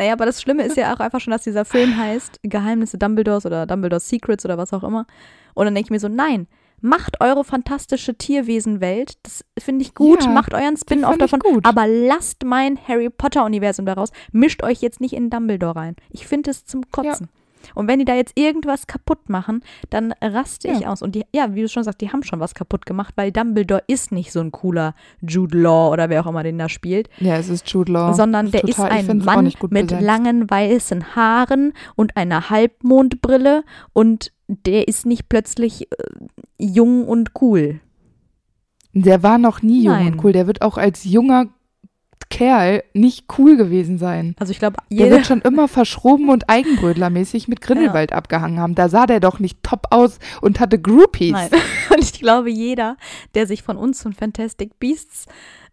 A: Naja, aber das Schlimme ist ja auch einfach schon, dass dieser Film heißt Geheimnisse Dumbledores oder Dumbledores Secrets oder was auch immer. Und dann denke ich mir so, nein, macht eure fantastische Tierwesenwelt. Das finde ich gut.
B: Ja,
A: macht euren Spin-off davon.
B: gut.
A: Aber lasst mein Harry Potter-Universum daraus. Mischt euch jetzt nicht in Dumbledore rein. Ich finde es zum Kotzen. Und wenn die da jetzt irgendwas kaputt machen, dann raste ich aus. Und die, ja, wie du schon sagst, die haben schon was kaputt gemacht, weil Dumbledore ist nicht so ein cooler Jude Law oder wer auch immer den da spielt,
B: Ja, es ist Jude Law.
A: sondern der
B: Total,
A: ist ein Mann mit
B: besetzt.
A: langen weißen Haaren und einer Halbmondbrille und der ist nicht plötzlich äh, jung und cool.
B: Der war noch nie jung
A: Nein.
B: und cool. Der wird auch als junger Kerl nicht cool gewesen sein.
A: Also ich glaube,
B: Der
A: jeder,
B: wird schon immer verschroben und Eigenbrötlermäßig mit Grindelwald abgehangen haben. Da sah der doch nicht top aus und hatte Groupies.
A: Nein. Und ich glaube, jeder, der sich von uns so ein Fantastic Beasts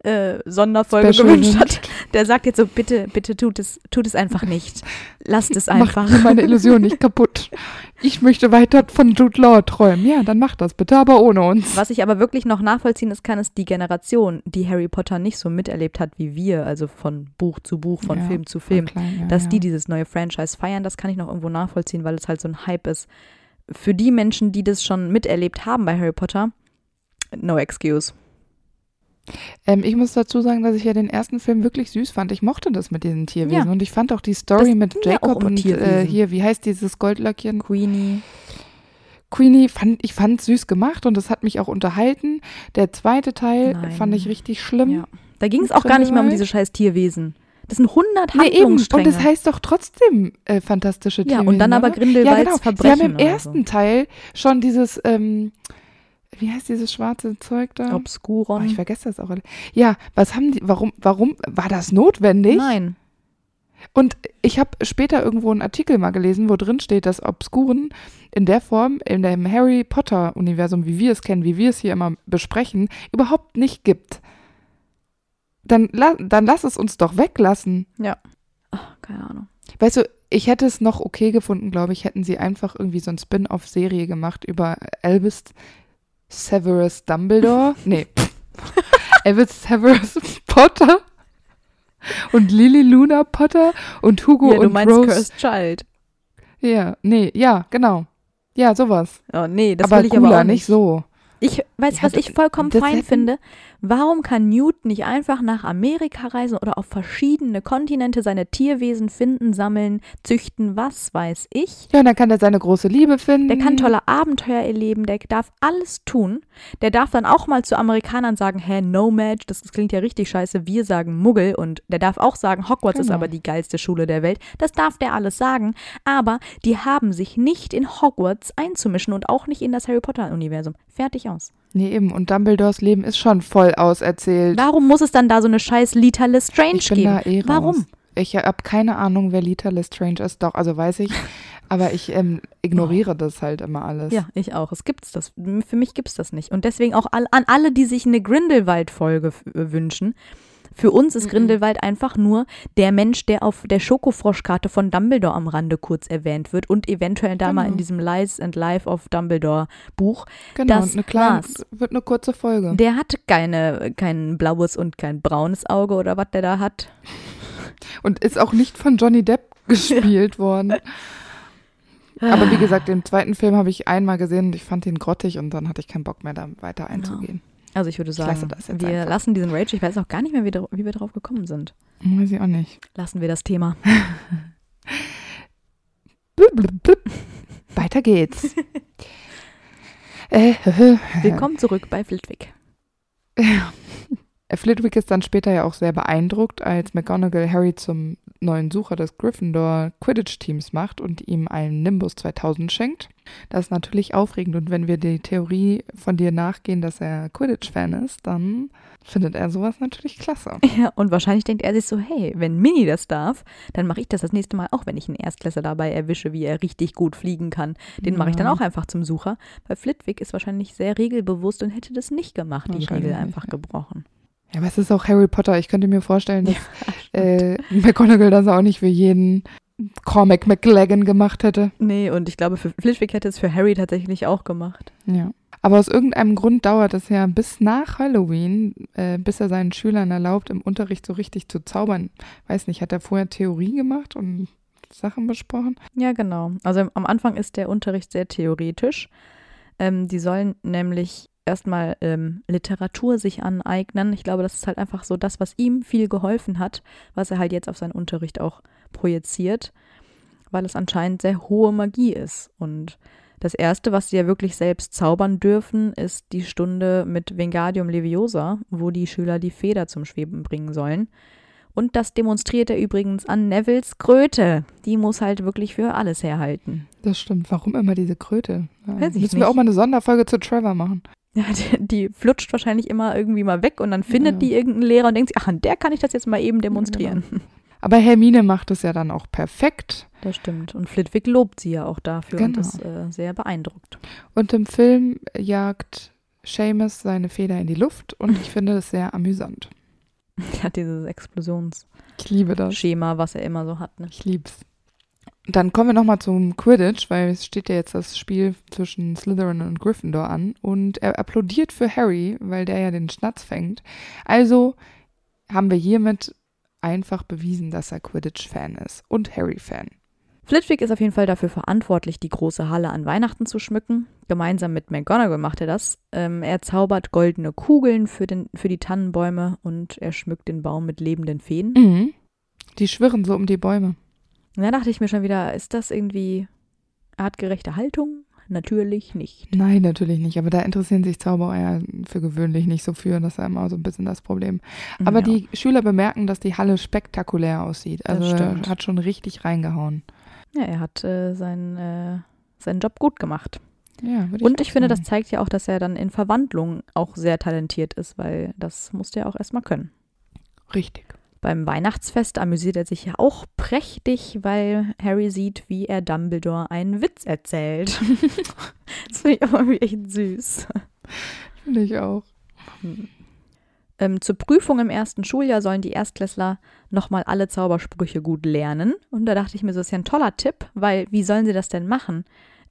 A: äh, Sonderfolge
B: Special
A: gewünscht hat, Der sagt jetzt so, bitte, bitte tut es, tut es einfach nicht. Lasst es einfach.
B: mir meine Illusion nicht kaputt. Ich möchte weiter von Jude Law träumen. Ja, dann mach das bitte, aber ohne uns.
A: Was ich aber wirklich noch nachvollziehen ist, kann, ist die Generation, die Harry Potter nicht so miterlebt hat wie wir, also von Buch zu Buch, von
B: Ja,
A: Film zu Film,
B: klein, ja,
A: dass
B: ja.
A: die dieses neue Franchise feiern, das kann ich noch irgendwo nachvollziehen, weil es halt so ein Hype ist. Für die Menschen, die das schon miterlebt haben bei Harry Potter, no excuse.
B: Ähm, ich muss dazu sagen, dass ich ja den ersten Film wirklich süß fand. Ich mochte das mit diesen Tierwesen
A: Ja.
B: und ich fand auch die Story
A: Das
B: mit
A: ja
B: Jacob und äh, hier, wie heißt dieses Goldlöckchen?
A: Queenie.
B: Queenie fand ich fand süß gemacht und das hat mich auch unterhalten. Der zweite Teil
A: Nein.
B: fand ich richtig schlimm.
A: Ja. Da ging es auch gar nicht mehr um diese scheiß Tierwesen. Das sind 100
B: Nee, eben. Und
A: Handlungsstränge.
B: das heißt doch trotzdem äh, fantastische
A: ja,
B: Tierwesen.
A: und dann aber
B: oder?
A: Grindelwalds
B: ja, genau. Sie
A: Verbrechen
B: haben im ersten Teil schon dieses, ähm, wie heißt dieses schwarze Zeug da?
A: so.
B: Oh,
A: Obscuron.
B: ich vergesse das auch. Ja, was haben die, warum, warum, war das notwendig?
A: Nein.
B: Und ich habe später irgendwo einen Artikel mal gelesen, wo drin steht, dass Obskuren in der Form, in dem Harry Potter-Universum, wie wir es kennen, wie wir es hier immer besprechen, überhaupt nicht gibt. Dann, dann lass es uns doch weglassen.
A: Ach, keine Ahnung.
B: Weißt du, ich hätte es noch okay gefunden, glaube ich, hätten sie einfach irgendwie so ein Spin-off-Serie gemacht über Albus Severus Dumbledore. Nee. Albus Severus Potter und Lily Luna Potter und Hugo
A: Ja, du
B: und
A: meinst
B: Rose.
A: Cursed Child.
B: Ja, nee, ja, genau. Ja, sowas.
A: Oh, nee, das
B: aber
A: will ich
B: cooler,
A: aber auch
B: nicht so.
A: Ich weiß,
B: Ja,
A: was ich vollkommen fein finde. Warum kann Newt nicht einfach nach Amerika reisen oder auf verschiedene Kontinente seine Tierwesen finden, sammeln, züchten, was weiß ich?
B: Ja, und dann kann er seine große Liebe finden.
A: Der kann tolle Abenteuer erleben, der darf alles tun. Der darf dann auch mal zu Amerikanern sagen, hä, Nomad, das, das klingt ja richtig scheiße, wir sagen Muggel und der darf auch sagen, Hogwarts ist
B: Genau.
A: aber die geilste Schule der Welt. Das darf der alles sagen, aber die haben sich nicht in Hogwarts einzumischen und auch nicht in das Harry Potter Universum. Fertig aus.
B: Nee, eben. Und Dumbledores Leben ist schon voll auserzählt.
A: Warum muss es dann da so eine scheiß Lita Lestrange
B: ich bin
A: geben?
B: da eh raus.
A: Warum?
B: Ich habe keine Ahnung, wer Lita Lestrange ist. Doch, also weiß ich. aber ich ähm, ignoriere das halt immer alles.
A: Ja, ich auch. Es gibt's das. Für mich gibt's das nicht. Und deswegen auch an alle, die sich eine Grindelwald-Folge äh, wünschen. Für uns ist
B: Mhm.
A: Grindelwald einfach nur der Mensch, der auf der Schokofroschkarte von Dumbledore am Rande kurz erwähnt wird und eventuell da mal in
B: Genau.
A: diesem Lies and Life of Dumbledore Buch.
B: genau.
A: das
B: eine kleine, wird eine kurze Folge.
A: Der hat keine, kein blaues und kein braunes Auge oder was der da hat.
B: Und ist auch nicht von Johnny Depp gespielt worden. Aber wie gesagt, den zweiten Film habe ich einmal gesehen und ich fand ihn grottig und dann hatte ich keinen Bock mehr, da weiter einzugehen.
A: Also ich würde
B: Ich lasse
A: sagen,
B: das jetzt
A: wir
B: einfach.
A: lassen diesen Rage. Ich weiß auch gar nicht mehr, wie, wir drauf gekommen sind.
B: Weiß ich auch nicht.
A: Lassen wir das Thema.
B: Blub, blub, blub. Weiter geht's. äh,
A: Willkommen zurück bei Flitwick.
B: Flitwick ist dann später ja auch sehr beeindruckt, als McGonagall Harry zum neuen Sucher des Gryffindor Quidditch-Teams macht und ihm einen Nimbus 2000 schenkt. Das ist natürlich aufregend und wenn wir die Theorie von dir nachgehen, dass er Quidditch-Fan ist, dann findet er sowas natürlich klasse.
A: Ja, und wahrscheinlich denkt er sich so, hey, wenn Minnie das darf, dann mache ich das das nächste Mal auch, wenn ich einen Erstklässler dabei erwische, wie er richtig gut fliegen kann. Den mache ich dann
B: Ja.
A: auch einfach zum Sucher. Weil Flitwick ist wahrscheinlich sehr regelbewusst und hätte das nicht gemacht, die Regel einfach
B: ja.
A: gebrochen.
B: Ja, aber es ist auch Harry Potter. Ich könnte mir vorstellen, dass äh, McGonagall das auch nicht für jeden Cormac McLagan gemacht hätte.
A: Nee, und ich glaube, für Flitwick hätte es für Harry tatsächlich auch gemacht.
B: Ja. Aber aus irgendeinem Grund dauert es ja bis nach Halloween, äh, bis er seinen Schülern erlaubt, im Unterricht so richtig zu zaubern. Weiß nicht, hat er vorher Theorie gemacht und Sachen besprochen?
A: Ja, genau. Also am Anfang ist der Unterricht sehr theoretisch. Ähm, die sollen nämlich erstmal ähm, Literatur sich aneignen. Ich glaube, das ist halt einfach so das, was ihm viel geholfen hat, was er halt jetzt auf seinen Unterricht auch projiziert, weil es anscheinend sehr hohe Magie ist. Und das Erste, was sie ja wirklich selbst zaubern dürfen, ist die Stunde mit Vengadium Leviosa, wo die Schüler die Feder zum Schweben bringen sollen. Und das demonstriert er übrigens an Nevils Kröte. Die muss halt wirklich für alles herhalten.
B: Das stimmt. Warum immer diese Kröte?
A: Weiß ich
B: müssen wir auch mal eine Sonderfolge zu Trevor machen.
A: Ja, die, die flutscht wahrscheinlich immer irgendwie mal weg und dann findet
B: Ja.
A: die irgendeinen Lehrer und denkt sich, ach, an der kann ich das jetzt mal eben demonstrieren.
B: Aber Hermine macht es ja dann auch perfekt.
A: Das stimmt. Und Flitwick lobt sie ja auch dafür und
B: Genau.
A: ist äh, sehr beeindruckt.
B: Und im Film jagt Seamus seine Feder in die Luft und ich finde es sehr amüsant.
A: Ja, dieses Explosionsschema,
B: Ich liebe das.
A: was er immer so hat. Ne?
B: Ich lieb's. Dann kommen wir nochmal zum Quidditch, weil es steht ja jetzt das Spiel zwischen Slytherin und Gryffindor an. Und er applaudiert für Harry, weil der ja den Schnatz fängt. Also haben wir hiermit einfach bewiesen, dass er Quidditch-Fan ist und Harry-Fan.
A: Flitwick ist auf jeden Fall dafür verantwortlich, die große Halle an Weihnachten zu schmücken. Gemeinsam mit McGonagall macht er das. Ähm, er zaubert goldene Kugeln für, den, für die Tannenbäume und er schmückt den Baum mit lebenden Feen.
B: Mhm. Die schwirren so um die Bäume.
A: Und da dachte ich mir schon wieder, ist das irgendwie artgerechte Haltung? Natürlich nicht.
B: Nein, natürlich nicht. Aber da interessieren sich Zauberer ja für gewöhnlich nicht so für. Das ist ja immer so ein bisschen das Problem. Aber
A: ja.
B: die Schüler bemerken, dass die Halle spektakulär aussieht.
A: Das
B: Also
A: stimmt.
B: hat schon richtig reingehauen.
A: Ja, er hat äh, seinen, äh, seinen Job gut gemacht.
B: Ja, würde
A: Und ich finde, das
B: sagen.
A: zeigt ja auch, dass er dann in Verwandlung auch sehr talentiert ist, weil das musste er auch erstmal können.
B: Richtig.
A: Beim Weihnachtsfest amüsiert er sich ja auch prächtig, weil Harry sieht, wie er Dumbledore einen Witz erzählt. das finde ich aber irgendwie echt süß.
B: Finde ich auch.
A: Ähm, zur Prüfung im ersten Schuljahr sollen die Erstklässler nochmal alle Zaubersprüche gut lernen. Und da dachte ich mir, so ist ja ein toller Tipp, weil wie sollen sie das denn machen?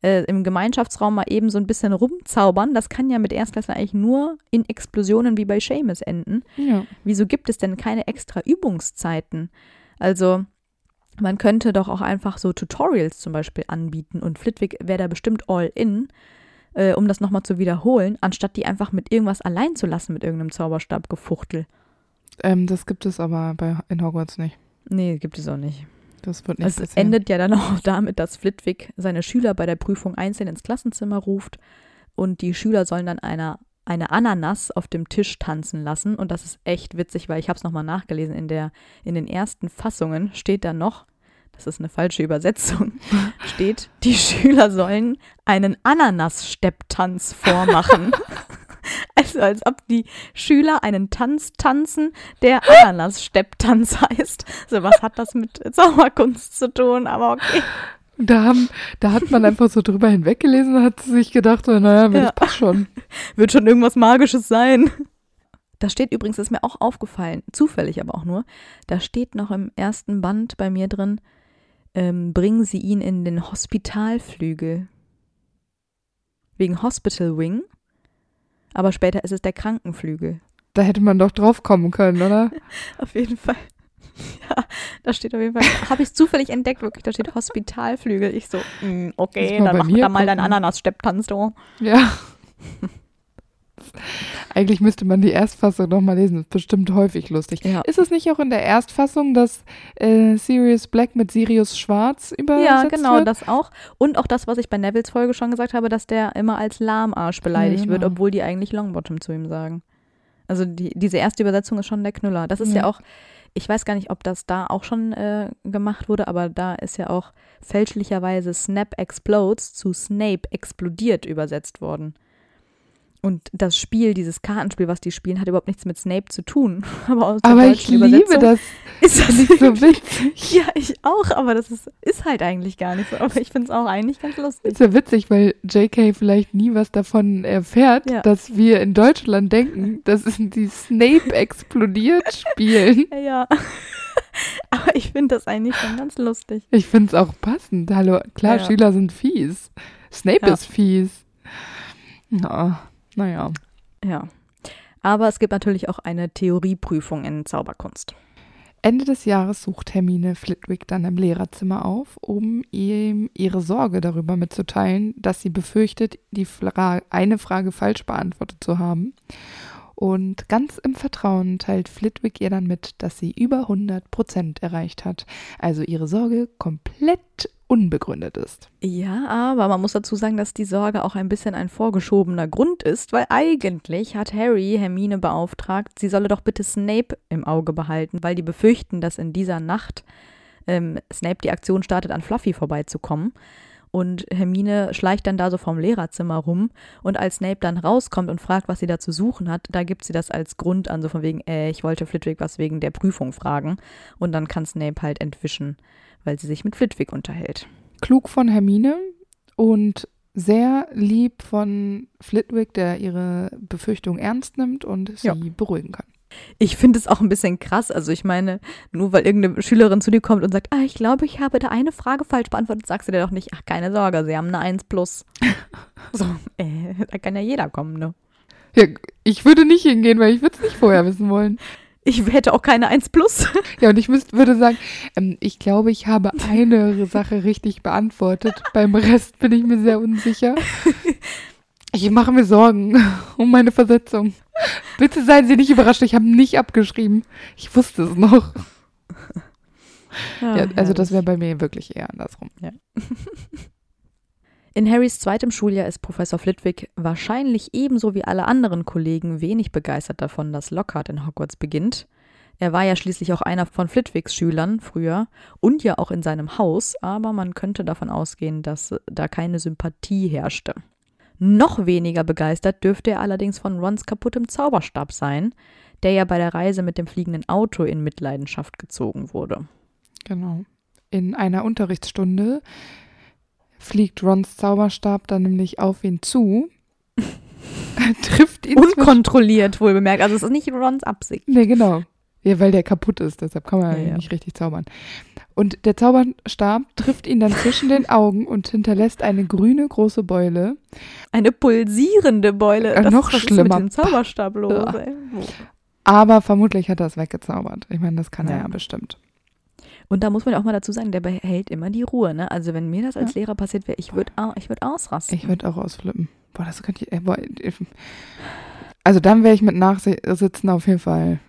A: Äh, Im Gemeinschaftsraum mal eben so ein bisschen rumzaubern, das kann ja mit Erstklässlern eigentlich nur in Explosionen wie bei Seamus enden.
B: Ja.
A: Wieso gibt es denn keine extra Übungszeiten? Also, man könnte doch auch einfach so Tutorials zum Beispiel anbieten und Flitwick wäre da bestimmt all in, äh, um das nochmal zu wiederholen, anstatt die einfach mit irgendwas allein zu lassen, mit irgendeinem Zauberstabgefuchtel.
B: Ähm, das gibt es aber bei, in Hogwarts nicht.
A: Nee, gibt es auch nicht.
B: Das wird nicht
A: Es
B: passieren.
A: endet ja dann auch damit, dass Flitwick seine Schüler bei der Prüfung einzeln ins Klassenzimmer ruft und die Schüler sollen dann einer, eine Ananas auf dem Tisch tanzen lassen. Und das ist echt witzig, weil ich habe es nochmal nachgelesen. In, der, in den ersten Fassungen steht da noch, das ist eine falsche Übersetzung, steht, die Schüler sollen einen Ananas-Stepptanz vormachen. Also als ob die Schüler einen Tanz tanzen, der Ananas-Stepptanz heißt. So, was hat das mit Zauberkunst zu tun? Aber okay.
B: Da, haben, da hat man einfach so drüber hinweggelesen und hat sich gedacht, so, naja,
A: Ja.
B: das passt schon.
A: Wird schon irgendwas Magisches sein. Da steht übrigens, das ist mir auch aufgefallen, zufällig aber auch nur, da steht noch im ersten Band bei mir drin, ähm, bringen Sie ihn in den Hospitalflügel. Wegen Hospital Wing. Aber später ist es der Krankenflügel.
B: Da hätte man doch drauf kommen können, oder?
A: Auf jeden Fall. Ja, da steht auf jeden Fall, habe ich zufällig entdeckt, wirklich, da steht Hospitalflügel. Ich so, mm, okay, dann mach da mal deinen. Ananas-Stepptanz, du.
B: Ja. Eigentlich müsste man die Erstfassung noch mal lesen. Das ist bestimmt häufig lustig.
A: Ja.
B: Ist es nicht auch in der Erstfassung, dass äh, Sirius Black mit Sirius Schwarz übersetzt
A: Ja, genau,
B: wird?
A: das auch. Und auch das, was ich bei Nevils Folge schon gesagt habe, dass der immer als Lahmarsch beleidigt
B: Ja,
A: wird,
B: genau.
A: obwohl die eigentlich Longbottom zu ihm sagen. Also die, diese erste Übersetzung ist schon der Knüller. Das ist ja,
B: Ja.
A: auch, ich weiß gar nicht, ob das da auch schon äh, gemacht wurde, aber da ist ja auch fälschlicherweise Snap Explodes zu Snape explodiert übersetzt worden. Und das Spiel, dieses Kartenspiel, was die spielen, hat überhaupt nichts mit Snape zu tun. Aber, aus der
B: Aber ich liebe das.
A: Ist das
B: Nicht so witzig.
A: ja, ich auch, aber das ist, ist halt eigentlich gar nicht so. Aber ich finde es auch eigentlich ganz lustig.
B: Ist ja witzig, weil JK vielleicht nie was davon erfährt,
A: Ja.
B: dass wir in Deutschland denken, dass die Snape explodiert spielen.
A: Ja. aber ich finde das eigentlich schon ganz lustig.
B: Ich finde es auch passend. Hallo, klar,
A: Ja.
B: Schüler sind fies. Snape
A: Ja.
B: ist fies. Na, naja.
A: Ja. Aber es gibt natürlich auch eine Theorieprüfung in Zauberkunst.
B: Ende des Jahres sucht Hermine Flitwick dann im Lehrerzimmer auf, um ihm ihre Sorge darüber mitzuteilen, dass sie befürchtet, die Fra eine Frage falsch beantwortet zu haben. Und ganz im Vertrauen teilt Flitwick ihr dann mit, dass sie über 100 Prozent erreicht hat. Also ihre Sorge komplett unbegründet ist.
A: Ja, aber man muss dazu sagen, dass die Sorge auch ein bisschen ein vorgeschobener Grund ist, weil eigentlich hat Harry Hermine beauftragt, sie solle doch bitte Snape im Auge behalten, weil die befürchten, dass in dieser Nacht ähm, Snape die Aktion startet, an Fluffy vorbeizukommen. Und Hermine schleicht dann da so vom Lehrerzimmer rum und als Snape dann rauskommt und fragt, was sie da zu suchen hat, da gibt sie das als Grund an, so von wegen, äh, ich wollte Flitwick was wegen der Prüfung fragen. Und dann kann Snape halt entwischen, weil sie sich mit Flitwick unterhält.
B: Klug von Hermine und sehr lieb von Flitwick, der ihre Befürchtung ernst nimmt und sie
A: Ja.
B: beruhigen kann.
A: Ich finde es auch ein bisschen krass. Also ich meine, nur weil irgendeine Schülerin zu dir kommt und sagt, ah, ich glaube, ich habe da eine Frage falsch beantwortet, sagst du dir doch nicht, ach, keine Sorge, sie haben eine 1 plus. so, äh, da kann ja jeder kommen, ne?
B: Ja, ich würde nicht hingehen, weil ich würde es nicht vorher wissen wollen.
A: Ich hätte auch keine 1 plus.
B: Ja, und ich müsst, würde sagen, ähm, ich glaube, ich habe eine Sache richtig beantwortet. Beim Rest bin ich mir sehr unsicher. Ich mache mir Sorgen um meine Versetzung. Bitte seien Sie nicht überrascht, ich habe nicht abgeschrieben. Ich wusste es noch.
A: Ah,
B: Ja, also das wäre bei mir wirklich eher andersrum.
A: In Harrys zweitem Schuljahr ist Professor Flitwick wahrscheinlich ebenso wie alle anderen Kollegen wenig begeistert davon, dass Lockhart in Hogwarts beginnt. Er war ja schließlich auch einer von Flitwicks Schülern früher und ja auch in seinem Haus, aber man könnte davon ausgehen, dass da keine Sympathie herrschte. Noch weniger begeistert dürfte er allerdings von Rons kaputtem Zauberstab sein, der ja bei der Reise mit dem fliegenden Auto in Mitleidenschaft gezogen wurde.
B: Genau. In einer Unterrichtsstunde fliegt Rons Zauberstab dann nämlich auf ihn zu, trifft ihn zwischen-
A: Unkontrolliert, wohl bemerkt. Also es ist nicht Rons Absicht.
B: Nee, genau. Ja, weil der kaputt ist, deshalb kann man
A: Ja, ja.
B: nicht richtig zaubern. Und der Zauberstab trifft ihn dann zwischen den Augen und hinterlässt eine grüne große Beule.
A: Eine pulsierende Beule.
B: Äh,
A: Das
B: noch
A: ist, was
B: schlimmer.
A: Ist mit dem Zauberstab los, ey.
B: Aber vermutlich hat er es weggezaubert. Ich meine, das kann er
A: Ja.
B: ja bestimmt.
A: Und da muss man auch mal dazu sagen, der behält immer die Ruhe. Ne? Also wenn mir das als Lehrer passiert wäre, ich würde ich würd ausrasten.
B: Ich würde auch ausflippen. Boah, das könnte ich. Äh, boah, ich- also dann wäre ich mit Nachsitzen auf jeden Fall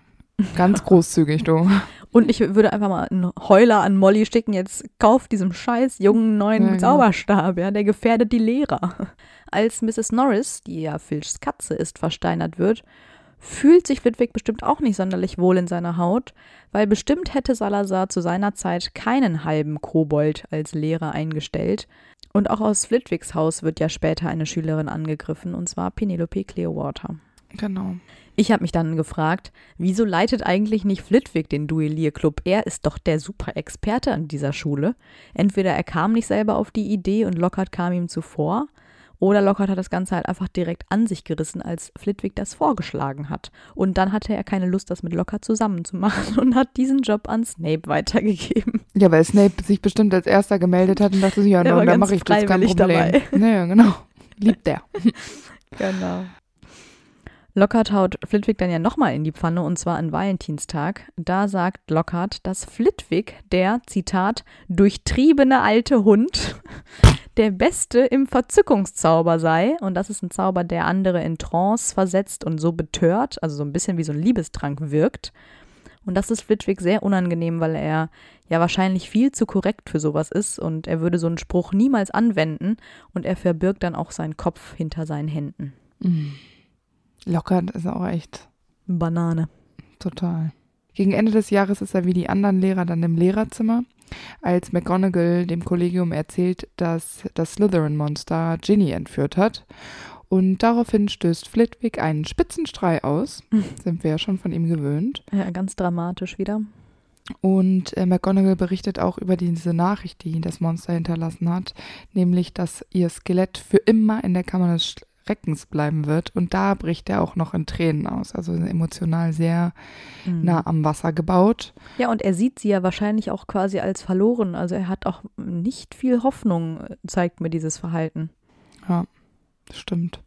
B: ganz großzügig, du.
A: Und ich würde einfach mal einen Heuler an Molly schicken, jetzt kauf diesem scheiß jungen neuen
B: Ja, genau.
A: Zauberstab, ja, der gefährdet die Lehrer. Als Mrs. Norris, die ja Filchs Katze ist, versteinert wird, fühlt sich Flitwick bestimmt auch nicht sonderlich wohl in seiner Haut, weil bestimmt hätte Salazar zu seiner Zeit keinen halben Kobold als Lehrer eingestellt. Und auch aus Flitwicks Haus wird ja später eine Schülerin angegriffen, und zwar Penelope Clearwater.
B: Genau.
A: Ich habe mich dann gefragt, wieso leitet eigentlich nicht Flitwick den Duellierclub? Er ist doch der Super-Experte an dieser Schule. Entweder er kam nicht selber auf die Idee und Lockhart kam ihm zuvor, oder Lockhart hat das Ganze halt einfach direkt an sich gerissen, als Flitwick das vorgeschlagen hat. Und dann hatte er keine Lust, das mit Lockhart zusammenzumachen und hat diesen Job an Snape weitergegeben.
B: Ja, weil Snape sich bestimmt als erster gemeldet hat und dachte sich, ja, no, dann mache ich das, kein Problem.
A: dabei.
B: Naja, genau. Liebt der.
A: Genau. Lockhart haut Flitwick dann ja nochmal in die Pfanne und zwar an Valentinstag. Da sagt Lockhart, dass Flitwick der, Zitat, durchtriebene alte Hund der Beste im Verzückungszauber sei. Und das ist ein Zauber, der andere in Trance versetzt und so betört, also so ein bisschen wie so ein Liebestrank wirkt. Und das ist Flitwick sehr unangenehm, weil er ja wahrscheinlich viel zu korrekt für sowas ist und er würde so einen Spruch niemals anwenden und er verbirgt dann auch seinen Kopf hinter seinen Händen.
B: Mm. Lockert ist auch echt
A: Banane.
B: total. Gegen Ende des Jahres ist er wie die anderen Lehrer dann im Lehrerzimmer, als McGonagall dem Kollegium erzählt, dass das Slytherin-Monster Ginny entführt hat. Und daraufhin stößt Flitwick einen Spitzenstrei aus. Sind wir ja schon von ihm gewöhnt.
A: Ja, ganz dramatisch wieder.
B: Und äh, McGonagall berichtet auch über diese Nachricht, die das Monster hinterlassen hat, nämlich, dass ihr Skelett für immer in der Kammer des Schreckens bleiben wird. Und da bricht er auch noch in Tränen aus. Also emotional sehr
A: Mhm.
B: nah am Wasser gebaut.
A: Ja, und er sieht sie ja wahrscheinlich auch quasi als verloren. Also er hat auch nicht viel Hoffnung, zeigt mir dieses Verhalten.
B: Stimmt.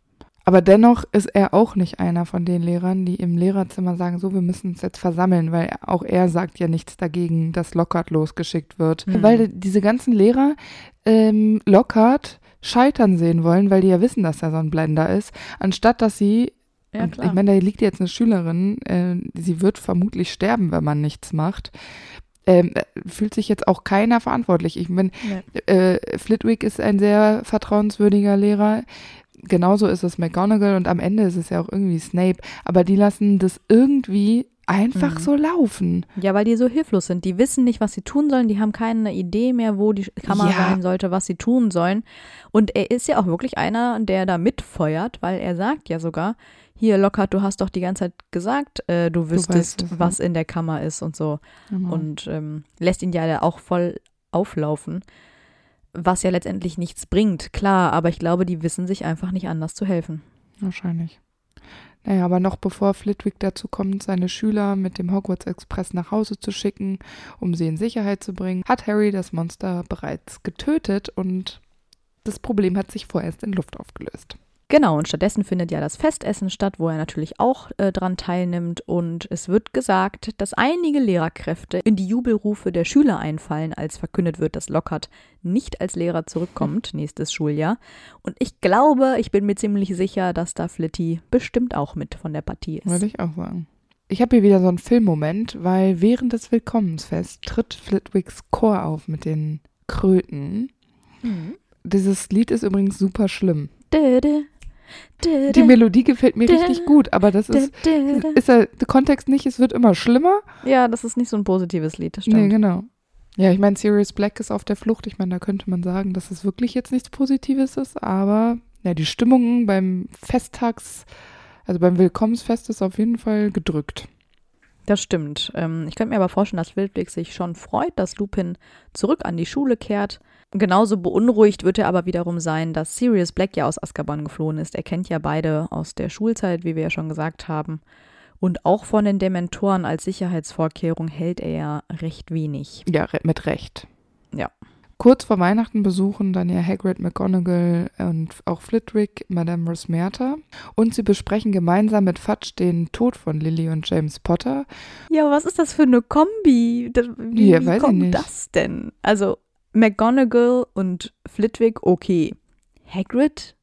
B: Aber dennoch ist er auch nicht einer von den Lehrern, die im Lehrerzimmer sagen, so, wir müssen uns jetzt versammeln, weil auch er sagt ja nichts dagegen, dass Lockhart losgeschickt wird.
A: Mhm.
B: Weil diese ganzen Lehrer ähm, Lockhart scheitern sehen wollen, weil die ja wissen, dass er so ein Blender ist, anstatt dass sie,
A: Ja,
B: und ich meine, da liegt jetzt eine Schülerin, äh, sie wird vermutlich sterben, wenn man nichts macht. Ähm, äh, fühlt sich jetzt auch keiner verantwortlich. Ich meine,
A: Nee.
B: äh, Flitwick ist ein sehr vertrauenswürdiger Lehrer. Genauso ist es McGonagall und am Ende ist es ja auch irgendwie Snape. Aber die lassen das irgendwie einfach
A: Mhm.
B: so laufen.
A: Ja, weil die so hilflos sind. Die wissen nicht, was sie tun sollen. Die haben keine Idee mehr, wo die Kammer
B: Ja.
A: sein sollte, was sie tun sollen. Und er ist ja auch wirklich einer, der da mitfeuert, weil er sagt ja sogar, hier Lockhart, du hast doch die ganze Zeit gesagt, äh, du wüsstest,
B: weißt es,
A: was in der Kammer ist und so.
B: Genau.
A: Und ähm, lässt ihn ja auch voll auflaufen. Was ja letztendlich nichts bringt, klar, aber ich glaube, die wissen sich einfach nicht anders zu helfen.
B: Wahrscheinlich. Naja, aber noch bevor Flitwick dazu kommt, seine Schüler mit dem Hogwarts Express nach Hause zu schicken, um sie in Sicherheit zu bringen, hat Harry das Monster bereits getötet und das Problem hat sich vorerst in Luft aufgelöst.
A: Genau, und stattdessen findet ja das Festessen statt, wo er natürlich auch äh, dran teilnimmt. Und es wird gesagt, dass einige Lehrerkräfte in die Jubelrufe der Schüler einfallen, als verkündet wird, dass Lockhart nicht als Lehrer zurückkommt nächstes Schuljahr. Und ich glaube, ich bin mir ziemlich sicher, dass da Flitty bestimmt auch mit von der Partie ist.
B: Würde ich auch sagen. Ich habe hier wieder so einen Filmmoment, weil während des Willkommensfests tritt Flitwicks Chor auf mit den Kröten.
A: Mhm.
B: Dieses Lied ist übrigens super schlimm.
A: Dö, dö, dö,
B: Die. Melodie gefällt mir richtig gut, aber das ist, ist der Kontext nicht, es wird immer schlimmer.
A: Ja, das ist nicht so ein positives Lied, das
B: Nee,
A: stimmt.
B: genau. Ja, ich meine, Sirius Black ist auf der Flucht. Ich meine, da könnte man sagen, dass es wirklich jetzt nichts Positives ist, aber ja, die Stimmung beim Festtags, also beim Willkommensfest ist auf jeden Fall gedrückt.
A: Das stimmt. Ähm, ich könnte mir aber vorstellen, dass Wildblick sich schon freut, dass Lupin zurück an die Schule kehrt. Genauso beunruhigt wird er aber wiederum sein, dass Sirius Black ja aus Azkaban geflohen ist. Er kennt ja beide aus der Schulzeit, wie wir ja schon gesagt haben. Und auch von den Dementoren als Sicherheitsvorkehrung hält er ja recht wenig.
B: Ja, mit Recht.
A: Ja.
B: Kurz vor Weihnachten besuchen dann ja Hagrid, McGonagall und auch Flitwick Madame Rosmerta und sie besprechen gemeinsam mit Fudge den Tod von Lily und James Potter.
A: Ja, was ist das für eine Kombi? Wie,
B: Ja,
A: wie
B: weiß ich
A: kommt
B: nicht.
A: das denn? Also McGonagall und Flitwick, okay. Hagrid,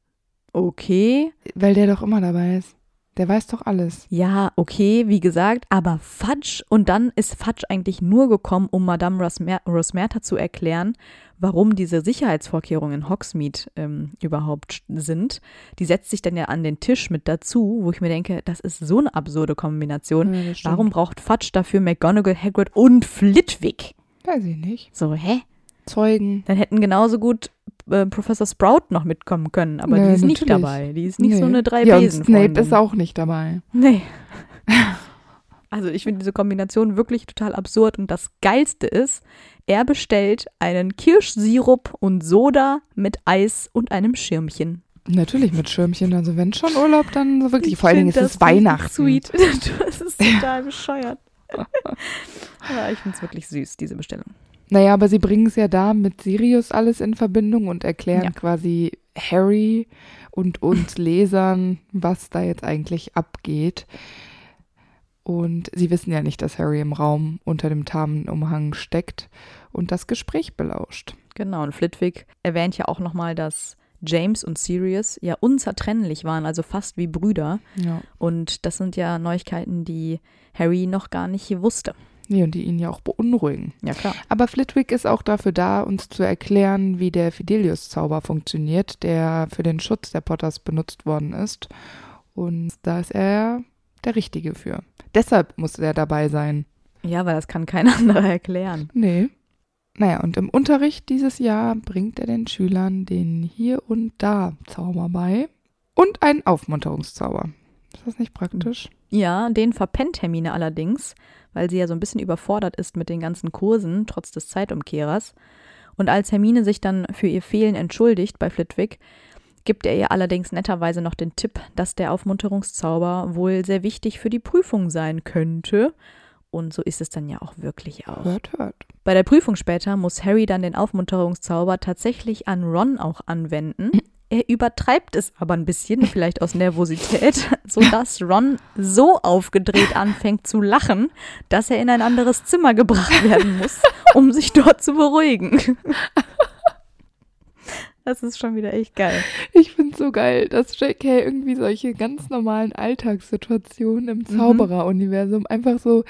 A: okay.
B: Weil der doch immer dabei ist. Der weiß doch alles.
A: Ja, okay, wie gesagt, aber Fudge und dann ist Fudge eigentlich nur gekommen, um Madame Rosmer Rosmerta zu erklären, warum diese Sicherheitsvorkehrungen in Hogsmeade ähm, überhaupt sind. Die setzt sich dann ja an den Tisch mit dazu, wo ich mir denke, das ist so eine absurde Kombination.
B: Ja.
A: Warum braucht Fudge dafür McGonagall, Hagrid und Flitwick?
B: Weiß ich nicht.
A: So, hä?
B: Zeugen.
A: Dann hätten genauso gut äh, Professor Sprout noch mitkommen können, aber
B: Nee,
A: die ist nicht
B: natürlich.
A: dabei. Die ist nicht so
B: Nee.
A: eine drei
B: Ja,
A: besen
B: Snape ist auch nicht dabei.
A: Nee. Also ich finde diese Kombination wirklich total absurd und das Geilste ist, er bestellt einen Kirschsirup und Soda mit Eis und einem Schirmchen.
B: Natürlich mit Schirmchen. Also wenn schon Urlaub, dann so wirklich.
A: Ich
B: Vor allen Dingen ist es Weihnachten.
A: Sweet. Das ist total bescheuert. ja, ich finde es wirklich süß, diese Bestellung.
B: Naja, aber sie bringen es ja da mit Sirius alles in Verbindung und erklären
A: Ja.
B: quasi Harry und uns Lesern, was da jetzt eigentlich abgeht. Und sie wissen ja nicht, dass Harry im Raum unter dem Tarnumhang steckt und das Gespräch belauscht.
A: Genau, und Flitwick erwähnt ja auch nochmal, dass James und Sirius ja unzertrennlich waren, also fast wie Brüder.
B: Ja.
A: Und das sind ja Neuigkeiten, die Harry noch gar nicht wusste.
B: Nee, und die ihn ja auch beunruhigen.
A: Ja, klar.
B: Aber Flitwick ist auch dafür da, uns zu erklären, wie der Fidelius-Zauber funktioniert, der für den Schutz der Potters benutzt worden ist. Und da ist er der Richtige für. Deshalb muss er dabei sein.
A: Ja, weil das kann kein anderer erklären.
B: Nee. Naja, und im Unterricht dieses Jahr bringt er den Schülern den Hier- und Da-Zauber bei und einen Aufmunterungszauber. Ist das nicht praktisch?
A: Ja, den verpennt Hermine allerdings, weil sie ja so ein bisschen überfordert ist mit den ganzen Kursen, trotz des Zeitumkehrers. Und als Hermine sich dann für ihr Fehlen entschuldigt bei Flitwick, gibt er ihr allerdings netterweise noch den Tipp, dass der Aufmunterungszauber wohl sehr wichtig für die Prüfung sein könnte. Und so ist es dann ja auch wirklich auch.
B: Hört, hört.
A: Bei der Prüfung später muss Harry dann den Aufmunterungszauber tatsächlich an Ron auch anwenden. Er übertreibt es aber ein bisschen, vielleicht aus Nervosität, sodass Ron so aufgedreht anfängt zu lachen, dass er in ein anderes Zimmer gebracht werden muss, um sich dort zu beruhigen. Das ist schon wieder echt geil.
B: Ich finde es so geil, dass J.K. irgendwie solche ganz normalen Alltagssituationen im Zauberer-Universum einfach so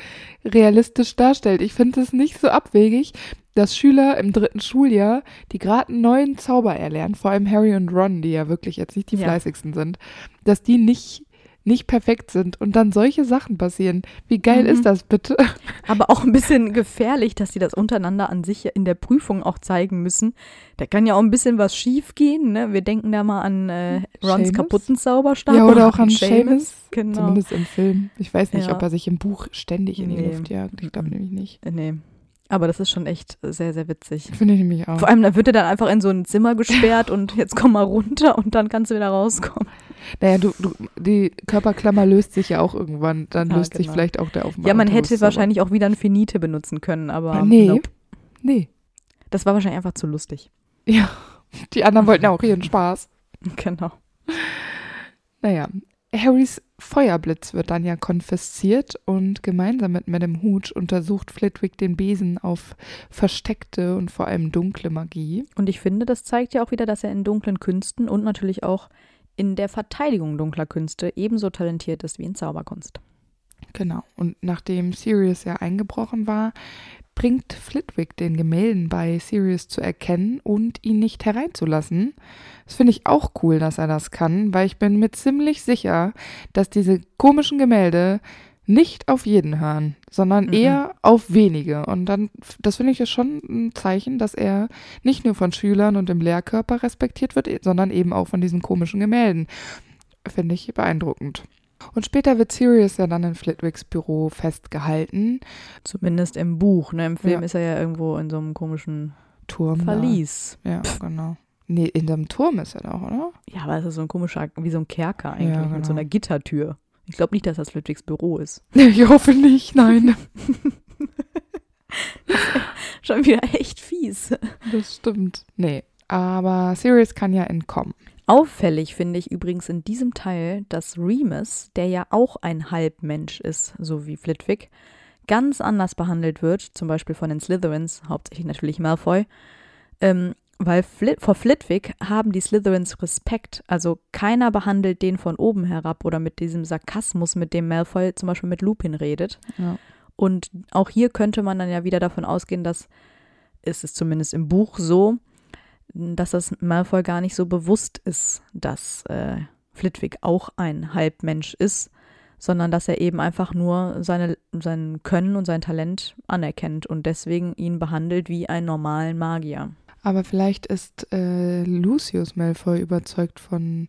B: realistisch darstellt. Ich finde es nicht so abwegig, dass Schüler im dritten Schuljahr, die gerade einen neuen Zauber erlernen, vor allem Harry und Ron, die ja wirklich jetzt nicht die
A: Ja.
B: fleißigsten sind, dass die nicht nicht perfekt sind und dann solche Sachen passieren. Wie geil
A: Mhm.
B: ist das bitte?
A: Aber auch ein bisschen gefährlich, dass sie das untereinander an sich in der Prüfung auch zeigen müssen. Da kann ja auch ein bisschen was schief gehen. Ne? Wir denken da mal an äh, Rons kaputten Zauberstab.
B: Ja, oder auch an Seamus.
A: Genau.
B: Zumindest im Film. Ich weiß nicht,
A: Ja.
B: ob er sich im Buch ständig in die
A: Nee.
B: Luft jagt. Ich glaube nämlich nicht.
A: Nee. Aber das ist schon echt sehr, sehr witzig.
B: Finde ich nämlich auch.
A: Vor allem, da wird er dann einfach in so ein Zimmer gesperrt und jetzt komm mal runter und dann kannst du wieder rauskommen.
B: Naja, du, du, die Körperklammer löst sich ja auch irgendwann. Dann
A: Ja,
B: löst sich
A: genau.
B: vielleicht auch der Aufmaß.
A: Ja, man hätte wahrscheinlich auch wieder ein Finite benutzen können, aber
B: Nee.
A: nope.
B: Nee.
A: das war wahrscheinlich einfach zu lustig.
B: Ja, die anderen wollten ja auch ihren Spaß.
A: Genau.
B: Naja, Harrys Feuerblitz wird dann ja konfisziert und gemeinsam mit Madame Hooch untersucht Flitwick den Besen auf versteckte und vor allem dunkle Magie.
A: Und ich finde, das zeigt ja auch wieder, dass er in dunklen Künsten und natürlich auch in der Verteidigung dunkler Künste ebenso talentiert ist wie in Zauberkunst.
B: Genau. Und nachdem Sirius ja eingebrochen war, bringt Flitwick den Gemälden bei Sirius zu erkennen und ihn nicht hereinzulassen. Das finde ich auch cool, dass er das kann, weil ich bin mir ziemlich sicher, dass diese komischen Gemälde nicht auf jeden hören, sondern
A: Mhm.
B: eher auf wenige. Und dann, das finde ich ja schon ein Zeichen, dass er nicht nur von Schülern und im Lehrkörper respektiert wird, sondern eben auch von diesen komischen Gemälden. Finde ich beeindruckend. Und später wird Sirius ja dann in Flitwicks Büro festgehalten.
A: Zumindest im Buch. Ne? Im Film
B: Ja.
A: ist er ja irgendwo in so einem komischen
B: Turm. da.
A: Verlies.
B: Ja, genau. Nee, in dem Turm ist er doch, oder?
A: Ja, aber es ist so ein komischer, wie so ein Kerker eigentlich,
B: Ja,
A: mit so
B: genau.
A: einer Gittertür. Ich glaube nicht, dass das Flitwicks Büro ist.
B: Ich hoffe nicht, nein.
A: Schon wieder echt fies.
B: Das stimmt. Nee, aber Sirius kann ja entkommen.
A: Auffällig finde ich übrigens in diesem Teil, dass Remus, der ja auch ein Halbmensch ist, so wie Flitwick, ganz anders behandelt wird, zum Beispiel von den Slytherins, hauptsächlich natürlich Malfoy, ähm, weil Flit vor Flitwick haben die Slytherins Respekt, also keiner behandelt den von oben herab oder mit diesem Sarkasmus, mit dem Malfoy zum Beispiel mit Lupin redet.
B: Ja.
A: Und auch hier könnte man dann ja wieder davon ausgehen, dass ist es zumindest im Buch so, dass das Malfoy gar nicht so bewusst ist, dass äh, Flitwick auch ein Halbmensch ist, sondern dass er eben einfach nur seine, sein Können und sein Talent anerkennt und deswegen ihn behandelt wie einen normalen Magier.
B: Aber vielleicht ist äh, Lucius Malfoy überzeugt von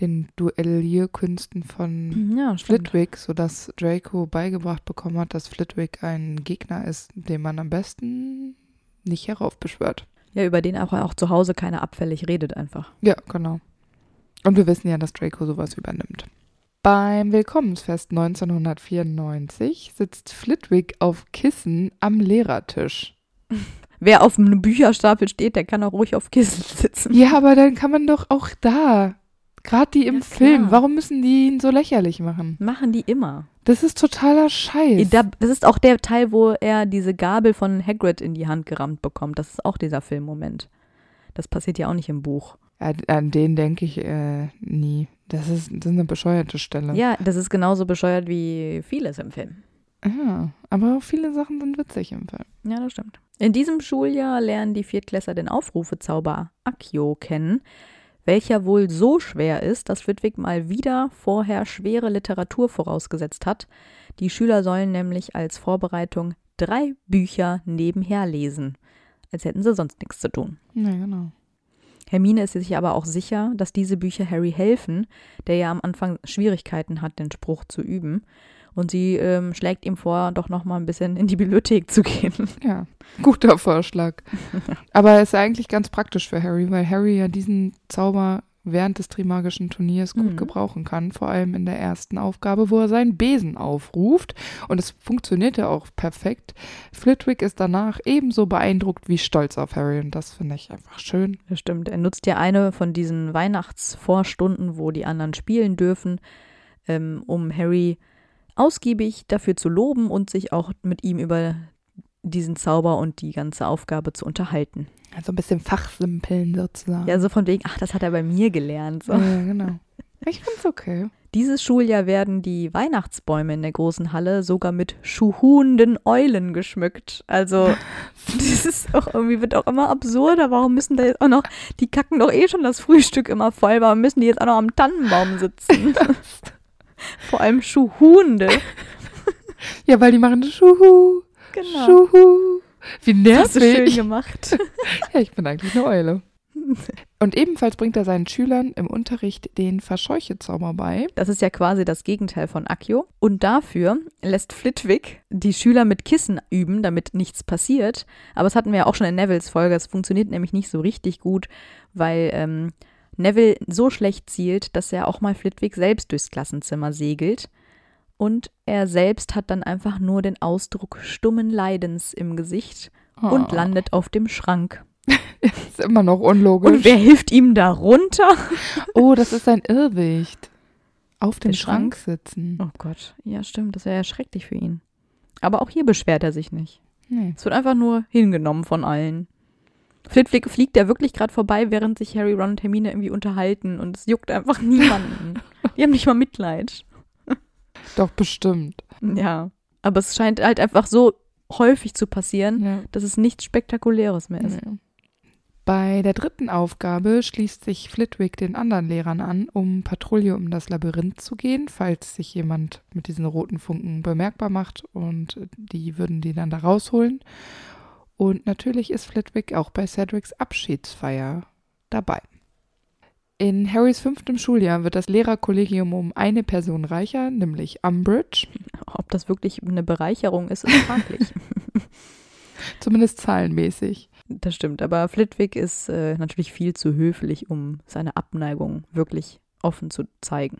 B: den Duellierkünsten von
A: Ja, stimmt.
B: Flitwick, sodass Draco beigebracht bekommen hat, dass Flitwick ein Gegner ist, den man am besten nicht heraufbeschwört.
A: Ja, über den auch, auch zu Hause keiner abfällig redet einfach.
B: Ja, genau. Und wir wissen ja, dass Draco sowas übernimmt. Beim Willkommensfest 1994 sitzt Flitwick auf Kissen am Lehrertisch.
A: Wer auf einem Bücherstapel steht, der kann auch ruhig auf Kissen sitzen.
B: Ja, aber dann kann man doch auch da, gerade die im
A: Ja,
B: Film, warum müssen die ihn so lächerlich machen?
A: Machen die immer.
B: Das ist totaler Scheiß.
A: Da, das ist auch der Teil, wo er diese Gabel von Hagrid in die Hand gerammt bekommt. Das ist auch dieser Filmmoment. Das passiert ja auch nicht im Buch.
B: An den denke ich äh, nie. Das ist, das ist eine bescheuerte Stelle.
A: Ja, das ist genauso bescheuert wie vieles im Film.
B: Ja, aber auch viele Sachen sind witzig im Film.
A: Ja, das stimmt. In diesem Schuljahr lernen die Viertklässler den Aufrufezauber Accio kennen, welcher wohl so schwer ist, dass Flitwick mal wieder vorher schwere Literatur vorausgesetzt hat. Die Schüler sollen nämlich als Vorbereitung drei Bücher nebenher lesen, als hätten sie sonst nichts zu tun.
B: Ja, genau.
A: Hermine ist sich aber auch sicher, dass diese Bücher Harry helfen, der ja am Anfang Schwierigkeiten hat, den Spruch zu üben. Und sie ähm, schlägt ihm vor, doch noch mal ein bisschen in die Bibliothek zu gehen.
B: Ja, guter Vorschlag. Aber es ist eigentlich ganz praktisch für Harry, weil Harry ja diesen Zauber während des Trimagischen Turniers gut
A: Mhm.
B: gebrauchen kann. Vor allem in der ersten Aufgabe, wo er seinen Besen aufruft. Und es funktioniert ja auch perfekt. Flitwick ist danach ebenso beeindruckt wie stolz auf Harry. Und das finde ich einfach schön.
A: Das stimmt. Er nutzt ja eine von diesen Weihnachtsvorstunden, wo die anderen spielen dürfen, ähm, um Harry ausgiebig dafür zu loben und sich auch mit ihm über diesen Zauber und die ganze Aufgabe zu unterhalten.
B: Also ein bisschen Fachsimpeln sozusagen.
A: Ja, so von wegen, ach, das hat er bei mir gelernt. So.
B: ja genau. Ich finde es okay.
A: Dieses Schuljahr werden die Weihnachtsbäume in der großen Halle sogar mit schuhunden Eulen geschmückt. Also, das ist auch irgendwie, wird auch immer absurder. Warum müssen da jetzt auch noch, die kacken doch eh schon das Frühstück immer voll, warum müssen die jetzt auch noch am Tannenbaum sitzen? Vor allem Schuhunde.
B: Ja, weil die machen Schuhu,
A: Genau.
B: Schuhu. Wie
A: Das hast du schön
B: nervig.
A: gemacht.
B: Ja, ich bin eigentlich eine Eule. Und ebenfalls bringt er seinen Schülern im Unterricht den Verscheuchezauber bei.
A: Das ist ja quasi das Gegenteil von Accio. Und dafür lässt Flitwick die Schüler mit Kissen üben, damit nichts passiert. Aber das hatten wir ja auch schon in Nevilles Folge. Es funktioniert nämlich nicht so richtig gut, weil ähm, Neville so schlecht zielt, dass er auch mal Flitwick selbst durchs Klassenzimmer segelt. Und er selbst hat dann einfach nur den Ausdruck stummen Leidens im Gesicht und
B: Oh.
A: landet auf dem Schrank.
B: Ist immer noch unlogisch.
A: Und wer hilft ihm da runter?
B: oh, das ist ein Irrwicht. Auf dem Schrank,
A: Schrank?
B: sitzen.
A: Oh Gott, ja stimmt, das wäre ja schrecklich für ihn. Aber auch hier beschwert er sich nicht.
B: Nee.
A: Es wird einfach nur hingenommen von allen. Flitwick fliegt ja wirklich gerade vorbei, während sich Harry, Ron und Hermine irgendwie unterhalten und es juckt einfach niemanden. Die haben nicht mal Mitleid.
B: Doch, bestimmt.
A: Ja, aber es scheint halt einfach so häufig zu passieren,
B: Ja.
A: dass es nichts Spektakuläres mehr ist.
B: Ja. Bei der dritten Aufgabe schließt sich Flitwick den anderen Lehrern an, um Patrouille um das Labyrinth zu gehen, falls sich jemand mit diesen roten Funken bemerkbar macht und die würden die dann da rausholen. Und natürlich ist Flitwick auch bei Cedrics Abschiedsfeier dabei. In Harrys fünftem Schuljahr wird das Lehrerkollegium um eine Person reicher, nämlich Umbridge,
A: Ob das wirklich eine Bereicherung ist, ist fraglich.
B: zumindest zahlenmäßig.
A: das stimmt, aber Flitwick ist äh, natürlich viel zu höflich, um seine Abneigung wirklich offen zu zeigen.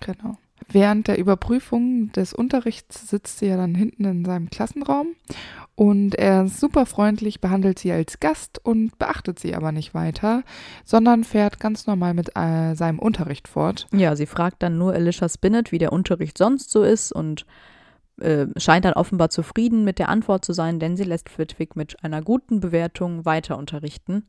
B: Genau. Während der Überprüfung des Unterrichts sitzt sie ja dann hinten in seinem Klassenraum und er ist super freundlich, behandelt sie als Gast und beachtet sie aber nicht weiter, sondern fährt ganz normal mit äh, seinem Unterricht fort.
A: Ja, sie fragt dann nur Alicia Spinnet, wie der Unterricht sonst so ist und äh, scheint dann offenbar zufrieden mit der Antwort zu sein, denn sie lässt Flitwick mit einer guten Bewertung weiter unterrichten.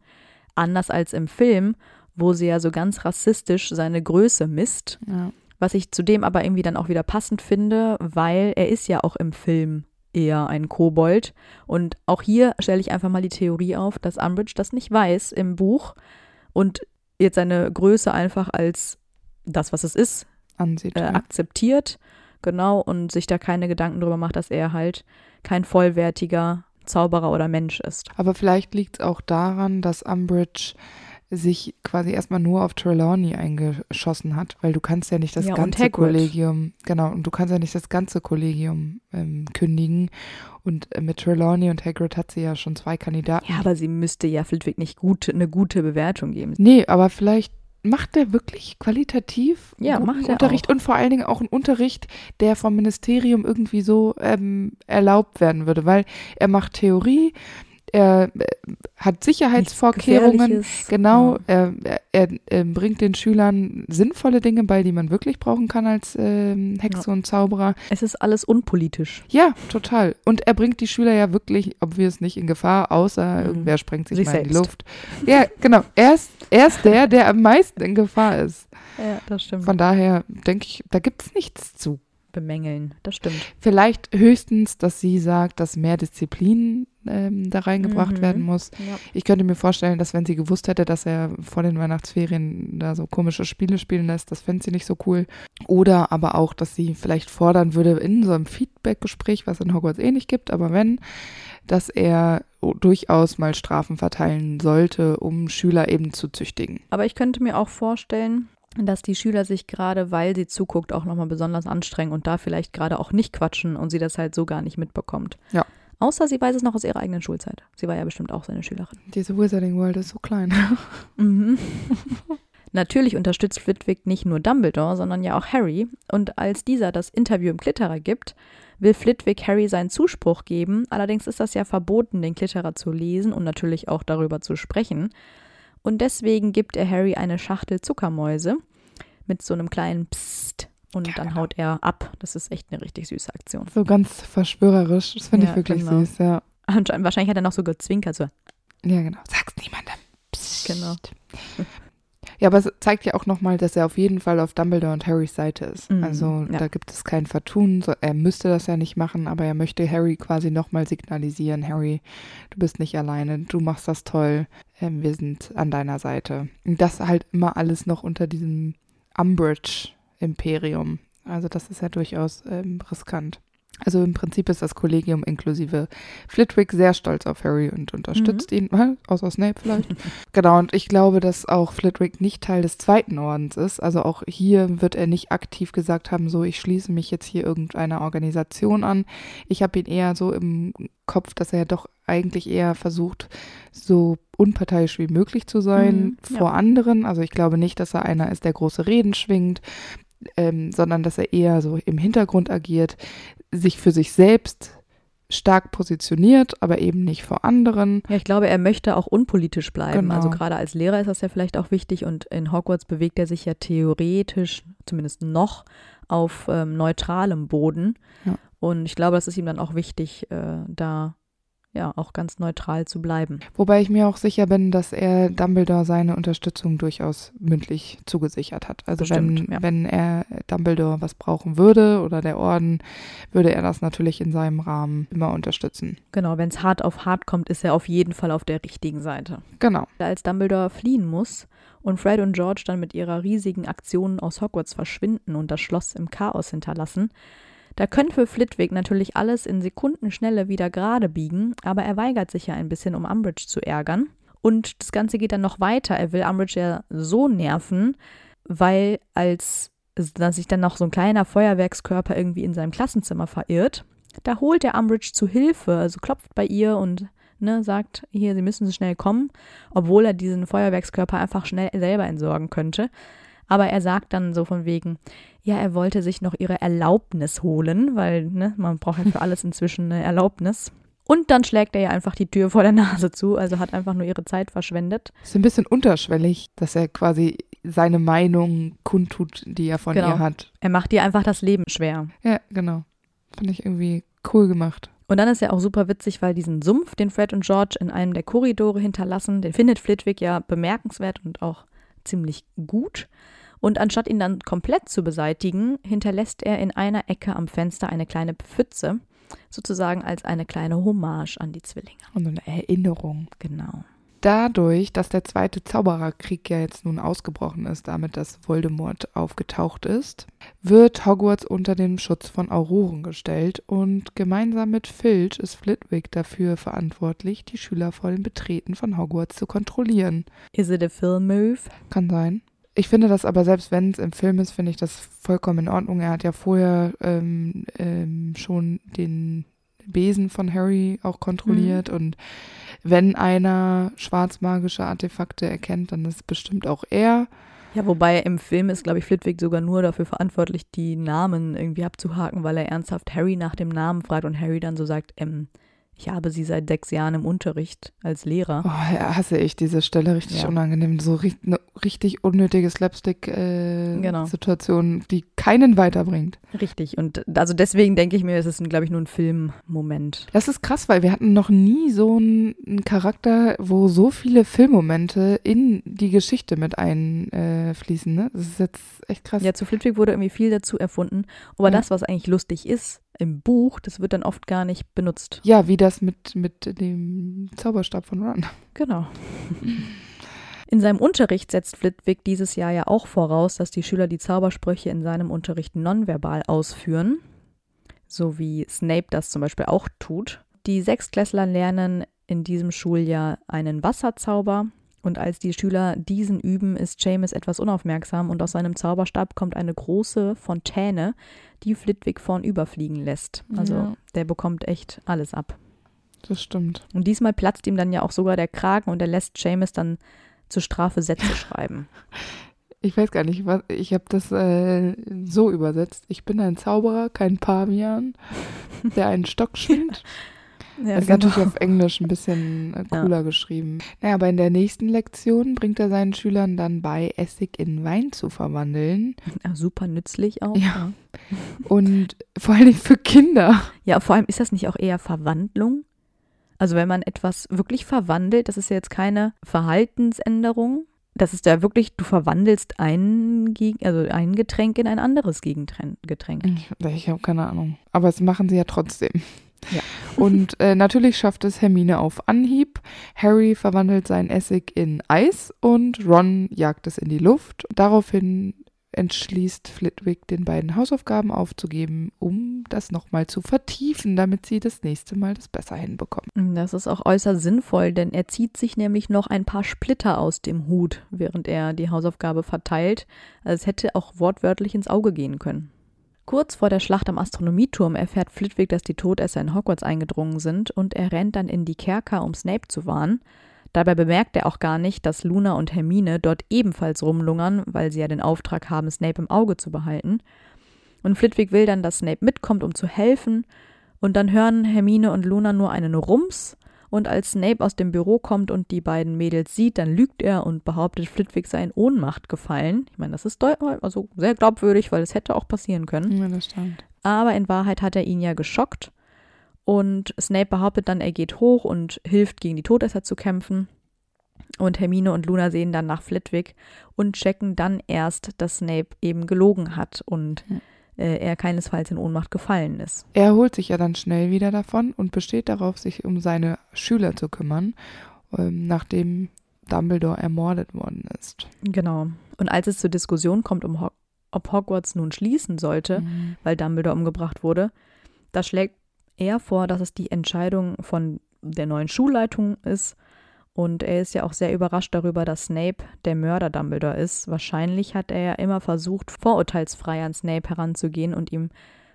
A: Anders als im Film, wo sie ja so ganz rassistisch seine Größe misst,
B: Ja.
A: Was ich zudem aber irgendwie dann auch wieder passend finde, weil er ist ja auch im Film eher ein Kobold. Und auch hier stelle ich einfach mal die Theorie auf, dass Umbridge das nicht weiß im Buch und jetzt seine Größe einfach als das, was es ist,
B: Ansieht.
A: äh,
B: ja.
A: akzeptiert, genau, und sich da keine Gedanken drüber macht, dass er halt kein vollwertiger Zauberer oder Mensch ist.
B: Aber vielleicht liegt es auch daran, dass Umbridge sich quasi erstmal nur auf Trelawney eingeschossen hat, weil du kannst ja nicht das
A: Ja,
B: ganze. Kollegium, genau, und du kannst ja nicht das ganze Kollegium ähm, kündigen. Und äh, mit Trelawney und Hagrid hat sie ja schon zwei Kandidaten.
A: Ja, aber sie müsste ja Flitwick nicht gut, eine gute Bewertung geben.
B: Nee, aber vielleicht macht er wirklich qualitativ
A: Ja,
B: guten
A: macht er
B: Unterricht
A: auch.
B: und vor allen Dingen auch einen Unterricht, der vom Ministerium irgendwie so ähm, erlaubt werden würde, weil er macht Theorie, er äh, hat Sicherheitsvorkehrungen, genau,
A: Ja.
B: er, er, er ähm, bringt den Schülern sinnvolle Dinge bei, die man wirklich brauchen kann als ähm, Hexe und Zauberer.
A: Es ist alles unpolitisch.
B: Ja, total. Und er bringt die Schüler ja wirklich, obvious nicht in Gefahr, außer
A: Mhm.
B: irgendwer sprengt sich,
A: Sich
B: mal in die
A: selbst.
B: Luft. Ja, genau. Er ist, er ist der, der am meisten in Gefahr ist.
A: Ja, das stimmt.
B: Von daher denke ich, da gibt es nichts zu.
A: Bemängeln, das stimmt.
B: Vielleicht höchstens, dass sie sagt, dass mehr Disziplin ähm, da reingebracht
A: Mhm.
B: werden muss.
A: Ja.
B: Ich könnte mir vorstellen, dass wenn sie gewusst hätte, dass er vor den Weihnachtsferien da so komische Spiele spielen lässt, das fände sie nicht so cool. Oder aber auch, dass sie vielleicht fordern würde in so einem Feedback-Gespräch, was in Hogwarts eh nicht gibt, aber wenn, dass er durchaus mal Strafen verteilen sollte, um Schüler eben zu züchtigen.
A: Aber ich könnte mir auch vorstellen, dass die Schüler sich gerade, weil sie zuguckt, auch nochmal besonders anstrengen und da vielleicht gerade auch nicht quatschen und sie das halt so gar nicht mitbekommt.
B: Ja.
A: Außer sie weiß es noch aus ihrer eigenen Schulzeit. Sie war ja bestimmt auch seine Schülerin.
B: Diese Wizarding World ist so klein.
A: Mhm. Natürlich unterstützt Flitwick nicht nur Dumbledore, sondern ja auch Harry. Und als dieser das Interview im Klitterer gibt, will Flitwick Harry seinen Zuspruch geben. Allerdings ist das ja verboten, den Klitterer zu lesen und natürlich auch darüber zu sprechen. Und deswegen gibt er Harry eine Schachtel Zuckermäuse mit so einem kleinen Psst. Und
B: Ja,
A: dann
B: genau.
A: haut er ab. Das ist echt eine richtig süße Aktion.
B: So ganz verschwörerisch. Das finde
A: Ja,
B: ich wirklich
A: genau.
B: süß, ja.
A: Anscheinend, wahrscheinlich hat er noch so gezwinkert. So.
B: Ja, genau. Sag's niemandem. Psst.
A: Genau.
B: Ja, aber es zeigt ja auch nochmal, dass er auf jeden Fall auf Dumbledore und Harrys Seite ist.
A: Mhm,
B: also
A: ja.
B: da gibt es kein Vertun. So, er müsste das ja nicht machen, aber er möchte Harry quasi nochmal signalisieren, Harry, du bist nicht alleine, du machst das toll, ähm, wir sind an deiner Seite. Und das halt immer alles noch unter diesem Umbridge-Imperium. Also das ist ja durchaus ähm, riskant. Also im Prinzip ist das Kollegium inklusive Flitwick sehr stolz auf Harry und unterstützt
A: Mhm.
B: ihn, hä? außer Snape vielleicht. genau, und ich glaube, dass auch Flitwick nicht Teil des zweiten Ordens ist. Also auch hier wird er nicht aktiv gesagt haben, so ich schließe mich jetzt hier irgendeiner Organisation an. Ich habe ihn eher so im Kopf, dass er doch eigentlich eher versucht, so unparteiisch wie möglich zu sein
A: Mhm, ja.
B: vor anderen. Also ich glaube nicht, dass er einer ist, der große Reden schwingt, ähm, sondern dass er eher so im Hintergrund agiert, sich für sich selbst stark positioniert, aber eben nicht vor anderen.
A: Ja, ich glaube, er möchte auch unpolitisch bleiben.
B: Genau.
A: Also gerade als Lehrer ist das ja vielleicht auch wichtig und in Hogwarts bewegt er sich ja theoretisch, zumindest noch, auf ähm, neutralem Boden.
B: Ja.
A: Und ich glaube, das ist ihm dann auch wichtig, äh, da ja auch ganz neutral zu bleiben.
B: Wobei ich mir auch sicher bin, dass er Dumbledore seine Unterstützung durchaus mündlich zugesichert hat. Also
A: Bestimmt,
B: wenn,
A: ja.
B: wenn er Dumbledore was brauchen würde oder der Orden, würde er das natürlich in seinem Rahmen immer unterstützen.
A: Genau, wenn es hart auf hart kommt, ist er auf jeden Fall auf der richtigen Seite.
B: Genau.
A: Als Dumbledore fliehen muss und Fred und George dann mit ihrer riesigen Aktion aus Hogwarts verschwinden und das Schloss im Chaos hinterlassen, da können für Flitwick natürlich alles in Sekundenschnelle wieder gerade biegen, aber er weigert sich ja ein bisschen, um Umbridge zu ärgern. Und das Ganze geht dann noch weiter. Er will Umbridge ja so nerven, weil als dass sich dann noch so ein kleiner Feuerwerkskörper irgendwie in seinem Klassenzimmer verirrt, da holt er Umbridge zu Hilfe, also klopft bei ihr und ne, sagt, hier, sie müssen so schnell kommen, obwohl er diesen Feuerwerkskörper einfach schnell selber entsorgen könnte. Aber er sagt dann so von wegen, ja, er wollte sich noch ihre Erlaubnis holen, weil ne, man braucht ja für alles inzwischen eine Erlaubnis. Und dann schlägt er ja einfach die Tür vor der Nase zu, also hat einfach nur ihre Zeit verschwendet.
B: Ist ein bisschen unterschwellig, dass er quasi seine Meinung kundtut, die er von
A: Genau.
B: ihr hat.
A: Er macht ihr einfach das Leben schwer.
B: Ja, genau. Finde ich irgendwie cool gemacht.
A: Und dann ist ja auch super witzig, weil diesen Sumpf, den Fred und George in einem der Korridore hinterlassen, den findet Flitwick ja bemerkenswert und auch ziemlich gut. Und anstatt ihn dann komplett zu beseitigen, hinterlässt er in einer Ecke am Fenster eine kleine Pfütze, sozusagen als eine kleine Hommage an die Zwillinge.
B: Und eine Erinnerung.
A: Genau.
B: Dadurch, dass der zweite Zaubererkrieg ja jetzt nun ausgebrochen ist, damit dass Voldemort aufgetaucht ist, wird Hogwarts unter den Schutz von Auroren gestellt und gemeinsam mit Filch ist Flitwick dafür verantwortlich, die Schüler vor dem Betreten von Hogwarts zu kontrollieren.
A: Is it a film move?
B: Kann sein. Ich finde das aber, selbst wenn es im Film ist, finde ich das vollkommen in Ordnung. Er hat ja vorher ähm, ähm, schon den Besen von Harry auch kontrolliert und wenn einer schwarzmagische Artefakte erkennt, dann ist es bestimmt auch er.
A: Ja, wobei im Film ist, glaube ich, Flitwick sogar nur dafür verantwortlich, die Namen irgendwie abzuhaken, weil er ernsthaft Harry nach dem Namen fragt und Harry dann so sagt, ähm, ich habe sie seit sechs Jahren im Unterricht als Lehrer.
B: Oh, ja, hasse ich diese Stelle richtig
A: Ja.
B: unangenehm. So eine richtig unnötige
A: Genau.
B: Slapstick-Situation, die keinen weiterbringt.
A: Richtig. Und also deswegen denke ich mir, es ist, glaube ich, nur ein Filmmoment.
B: Das ist krass, weil wir hatten noch nie so einen, Charakter, wo so viele Filmmomente in die Geschichte mit einfließen. Äh, ne? Das ist jetzt echt krass.
A: Ja, zu Flitwick wurde irgendwie viel dazu erfunden. Aber
B: Ja.
A: das, was eigentlich lustig ist im Buch, das wird dann oft gar nicht benutzt.
B: Ja, wie das mit, mit dem Zauberstab von Ron.
A: Genau. In seinem Unterricht setzt Flitwick dieses Jahr ja auch voraus, dass die Schüler die Zaubersprüche in seinem Unterricht nonverbal ausführen, so wie Snape das zum Beispiel auch tut. Die Sechstklässler lernen in diesem Schuljahr einen Wasserzauber und als die Schüler diesen üben, ist Seamus etwas unaufmerksam und aus seinem Zauberstab kommt eine große Fontäne, die Flitwick vornüberfliegen lässt. Also
B: Ja.
A: der bekommt echt alles ab.
B: Das stimmt.
A: Und diesmal platzt ihm dann ja auch sogar der Kragen und er lässt Seamus dann zur Strafe Sätze schreiben.
B: Ich weiß gar nicht, was ich habe das äh, so übersetzt. Ich bin ein Zauberer, kein Pavian, der einen Stock schwingt.
A: Ja,
B: das ist natürlich auf Englisch ein bisschen äh,
A: Ja.
B: cooler geschrieben. Naja, aber in der nächsten Lektion bringt er seinen Schülern dann bei, Essig in Wein zu verwandeln.
A: Ja, super nützlich auch.
B: Ja. Und vor Dingen für Kinder.
A: ja, vor allem ist das nicht auch eher Verwandlung? Also wenn man etwas wirklich verwandelt, das ist ja jetzt keine Verhaltensänderung. Das ist ja wirklich, du verwandelst ein, also ein Getränk in ein anderes Getränk.
B: Ich, ich habe keine Ahnung. Aber es machen sie ja trotzdem.
A: Ja.
B: Und äh, natürlich schafft es Hermine auf Anhieb. Harry verwandelt sein Essig in Eis und Ron jagt es in die Luft. Daraufhin entschließt Flitwick, den beiden Hausaufgaben aufzugeben, um das nochmal zu vertiefen, damit sie das nächste Mal das besser hinbekommen.
A: Das ist auch äußerst sinnvoll, denn er zieht sich nämlich noch ein paar Splitter aus dem Hut, während er die Hausaufgabe verteilt. Es hätte auch wortwörtlich ins Auge gehen können. Kurz vor der Schlacht am Astronomieturm erfährt Flitwick, dass die Todesser in Hogwarts eingedrungen sind und er rennt dann in die Kerker, um Snape zu warnen. Dabei bemerkt er auch gar nicht, dass Luna und Hermine dort ebenfalls rumlungern, weil sie ja den Auftrag haben, Snape im Auge zu behalten. Und Flitwick will dann, dass Snape mitkommt, um zu helfen. Und dann hören Hermine und Luna nur einen Rums. Und als Snape aus dem Büro kommt und die beiden Mädels sieht, dann lügt er und behauptet, Flitwick sei in Ohnmacht gefallen. Ich meine, das ist also sehr glaubwürdig, weil es hätte auch passieren können.
B: Ja, das stimmt.
A: Aber in Wahrheit hat er ihn ja geschockt. Und Snape behauptet dann, er geht hoch und hilft, gegen die Todesser zu kämpfen. Und Hermine und Luna sehen dann nach Flitwick und checken dann erst, dass Snape eben gelogen hat und äh, er keinesfalls in Ohnmacht gefallen ist.
B: Er erholt sich ja dann schnell wieder davon und besteht darauf, sich um seine Schüler zu kümmern, ähm, nachdem Dumbledore ermordet worden ist.
A: Genau. Und als es zur Diskussion kommt, um Ho ob Hogwarts nun schließen sollte, mhm. weil Dumbledore umgebracht wurde, da schlägt er vor, dass es die Entscheidung von der neuen Schulleitung ist und er ist ja auch sehr überrascht darüber, dass Snape der Mörder Dumbledore ist. Wahrscheinlich hat er ja immer versucht, vorurteilsfrei an Snape heranzugehen und ihm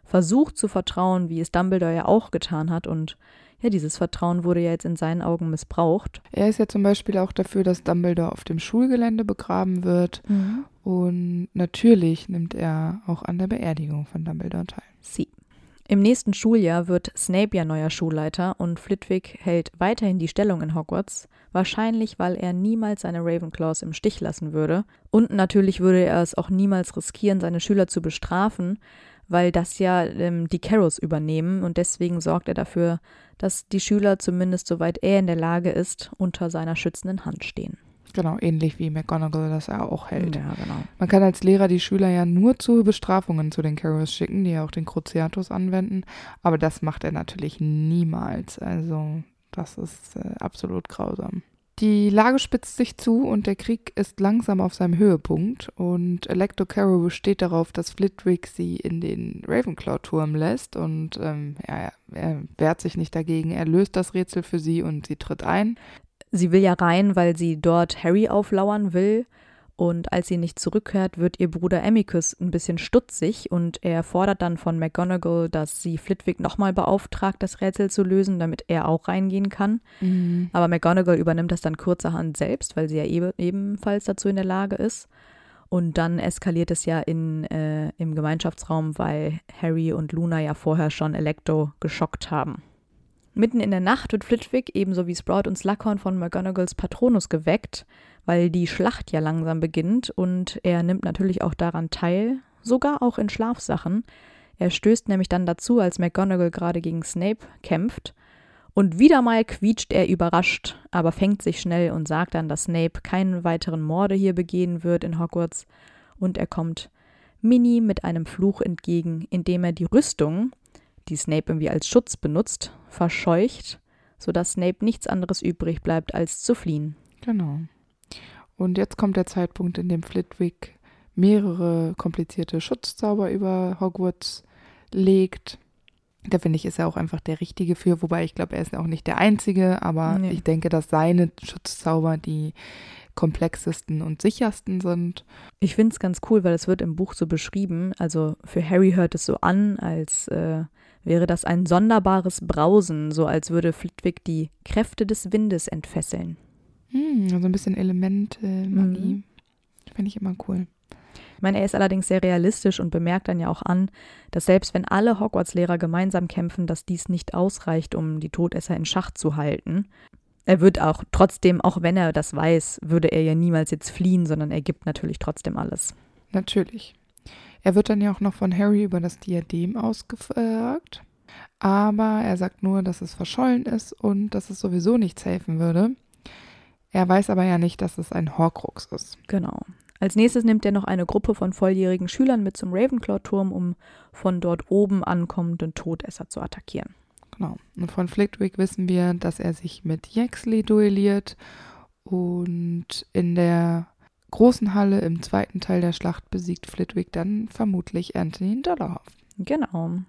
A: versucht zu vertrauen, wie es Dumbledore ja auch getan hat. Und ja, dieses Vertrauen wurde ja jetzt in seinen Augen missbraucht.
B: Er ist ja zum Beispiel auch dafür, dass Dumbledore auf dem Schulgelände begraben wird. Mhm. Und natürlich nimmt er auch an der Beerdigung von Dumbledore teil.
A: Sie. Im nächsten Schuljahr wird Snape ja neuer Schulleiter und Flitwick hält weiterhin die Stellung in Hogwarts, wahrscheinlich weil er niemals seine Ravenclaws im Stich lassen würde. Und natürlich würde er es auch niemals riskieren, seine Schüler zu bestrafen, weil das ja ähm, die Carrows übernehmen und deswegen sorgt er dafür, dass die Schüler zumindest soweit er in der Lage ist, unter seiner schützenden Hand stehen.
B: Genau, ähnlich wie McGonagall das er auch hält.
A: Ja, genau.
B: Man kann als Lehrer die Schüler ja nur zu Bestrafungen zu den Carrows schicken, die ja auch den Cruciatus anwenden. Aber das macht er natürlich niemals. Also, das ist äh, absolut grausam. Die Lage spitzt sich zu und der Krieg ist langsam auf seinem Höhepunkt und Electo Carrow besteht darauf, dass Flitwick sie in den Ravenclaw-Turm lässt und ähm, ja, er wehrt sich nicht dagegen. Er löst das Rätsel für sie und sie tritt ein.
A: Sie will ja rein, weil sie dort Harry auflauern will. Und als sie nicht zurückkehrt, wird ihr Bruder Amicus ein bisschen stutzig und er fordert dann von McGonagall, dass sie Flitwick nochmal beauftragt, das Rätsel zu lösen, damit er auch reingehen kann. Mhm. Aber McGonagall übernimmt das dann kurzerhand selbst, weil sie ja eben, ebenfalls dazu in der Lage ist. Und dann eskaliert es ja in, äh, im Gemeinschaftsraum, weil Harry und Luna ja vorher schon Electo geschockt haben. Mitten in der Nacht wird Flitwick, ebenso wie Sprout und Slughorn, von McGonagalls Patronus geweckt, weil die Schlacht ja langsam beginnt und er nimmt natürlich auch daran teil, sogar auch in Schlafsachen. Er stößt nämlich dann dazu, als McGonagall gerade gegen Snape kämpft. Und wieder mal quietscht er überrascht, aber fängt sich schnell und sagt dann, dass Snape keinen weiteren Morde hier begehen wird in Hogwarts. Und er kommt Minnie mit einem Fluch entgegen, indem er die Rüstung, die Snape irgendwie als Schutz benutzt, verscheucht, sodass Snape nichts anderes übrig bleibt, als zu fliehen.
B: Genau. Und jetzt kommt der Zeitpunkt, in dem Flitwick mehrere komplizierte Schutzzauber über Hogwarts legt. Da finde ich, ist er auch einfach der Richtige für, wobei ich glaube, er ist auch nicht der Einzige, aber nee. ich denke, dass seine Schutzzauber die komplexesten und sichersten sind.
A: Ich finde es ganz cool, weil es wird im Buch so beschrieben. Also für Harry hört es so an, als äh, wäre das ein sonderbares Brausen, so als würde Flitwick die Kräfte des Windes entfesseln.
B: Hm, also ein bisschen Elemente-Magie. Mhm. Finde ich immer cool.
A: Ich meine, er ist allerdings sehr realistisch und bemerkt dann ja auch an, dass selbst wenn alle Hogwarts-Lehrer gemeinsam kämpfen, dass dies nicht ausreicht, um die Todesser in Schach zu halten. Er wird auch trotzdem, auch wenn er das weiß, würde er ja niemals jetzt fliehen, sondern er gibt natürlich trotzdem alles.
B: Natürlich. Er wird dann ja auch noch von Harry über das Diadem ausgefragt. Aber er sagt nur, dass es verschollen ist und dass es sowieso nichts helfen würde. Er weiß aber ja nicht, dass es ein Horcrux ist.
A: Genau. Als nächstes nimmt er noch eine Gruppe von volljährigen Schülern mit zum Ravenclaw-Turm, um von dort oben ankommenden Todesser zu attackieren.
B: Genau. Und von Flitwick wissen wir, dass er sich mit Yaxley duelliert und in der großen Halle im zweiten Teil der Schlacht besiegt Flitwick dann vermutlich Anthony Dollarhoff.
A: Genau.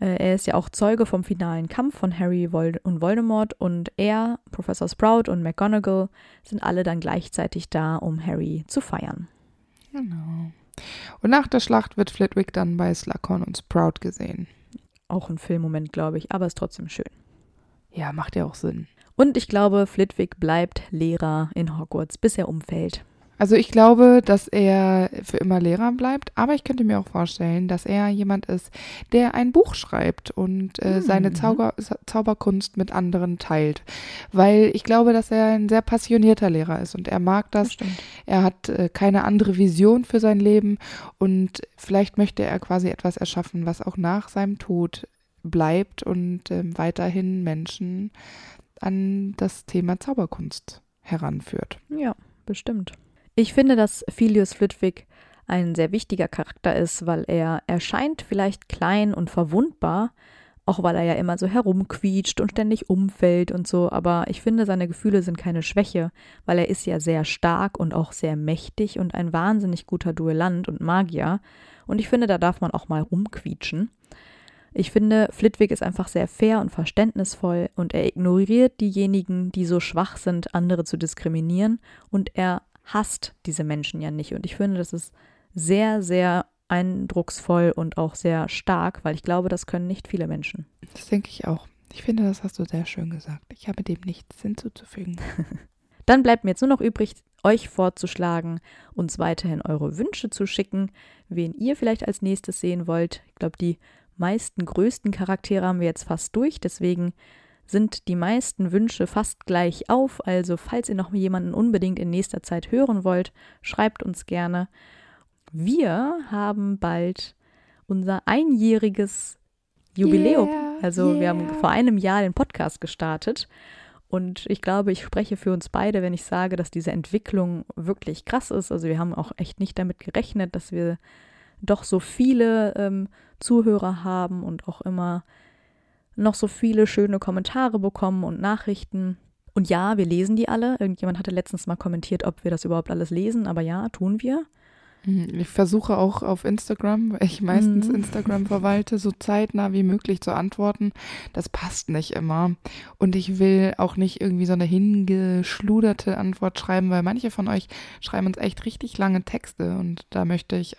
A: Äh, er ist ja auch Zeuge vom finalen Kampf von Harry und Voldemort und er, Professor Sprout und McGonagall sind alle dann gleichzeitig da, um Harry zu feiern.
B: Genau. Und nach der Schlacht wird Flitwick dann bei Slughorn und Sprout gesehen.
A: Auch ein Filmmoment, glaube ich, aber ist trotzdem schön.
B: Ja, macht ja auch Sinn.
A: Und ich glaube, Flitwick bleibt Lehrer in Hogwarts, bis er umfällt.
B: Also ich glaube, dass er für immer Lehrer bleibt, aber ich könnte mir auch vorstellen, dass er jemand ist, der ein Buch schreibt und äh, mhm. seine Zauber Zauberkunst mit anderen teilt. Weil ich glaube, dass er ein sehr passionierter Lehrer ist und er mag das. das er hat äh, keine andere Vision für sein Leben und vielleicht möchte er quasi etwas erschaffen, was auch nach seinem Tod bleibt und äh, weiterhin Menschen an das Thema Zauberkunst heranführt.
A: Ja, bestimmt. Ich finde, dass Filius Flitwick ein sehr wichtiger Charakter ist, weil er erscheint vielleicht klein und verwundbar, auch weil er ja immer so herumquietscht und ständig umfällt und so, aber ich finde, seine Gefühle sind keine Schwäche, weil er ist ja sehr stark und auch sehr mächtig und ein wahnsinnig guter Duellant und Magier, und ich finde, da darf man auch mal rumquietschen. Ich finde, Flitwick ist einfach sehr fair und verständnisvoll und er ignoriert diejenigen, die so schwach sind, andere zu diskriminieren und er hasst diese Menschen ja nicht. Und ich finde, das ist sehr, sehr eindrucksvoll und auch sehr stark, weil ich glaube, das können nicht viele Menschen.
B: Das denke ich auch. Ich finde, das hast du sehr schön gesagt. Ich habe dem nichts hinzuzufügen.
A: Dann bleibt mir jetzt nur noch übrig, euch vorzuschlagen, uns weiterhin eure Wünsche zu schicken, wen ihr vielleicht als nächstes sehen wollt. Ich glaube, die meisten größten Charaktere haben wir jetzt fast durch, deswegen sind die meisten Wünsche fast gleich auf. Also falls ihr noch jemanden unbedingt in nächster Zeit hören wollt, schreibt uns gerne. Wir haben bald unser einjähriges Jubiläum. Yeah, also yeah. wir haben vor einem Jahr den Podcast gestartet. Und ich glaube, ich spreche für uns beide, wenn ich sage, dass diese Entwicklung wirklich krass ist. Also wir haben auch echt nicht damit gerechnet, dass wir doch so viele ähm, Zuhörer haben und auch immer noch so viele schöne Kommentare bekommen und Nachrichten. Und ja, wir lesen die alle. Irgendjemand hatte letztens mal kommentiert, ob wir das überhaupt alles lesen, aber ja, tun wir.
B: Mhm, ich versuche auch auf Instagram, weil ich meistens mhm. Instagram verwalte, so zeitnah wie möglich zu antworten. Das passt nicht immer. Und ich will auch nicht irgendwie so eine hingeschluderte Antwort schreiben, weil manche von euch schreiben uns echt richtig lange Texte. Und da möchte ich,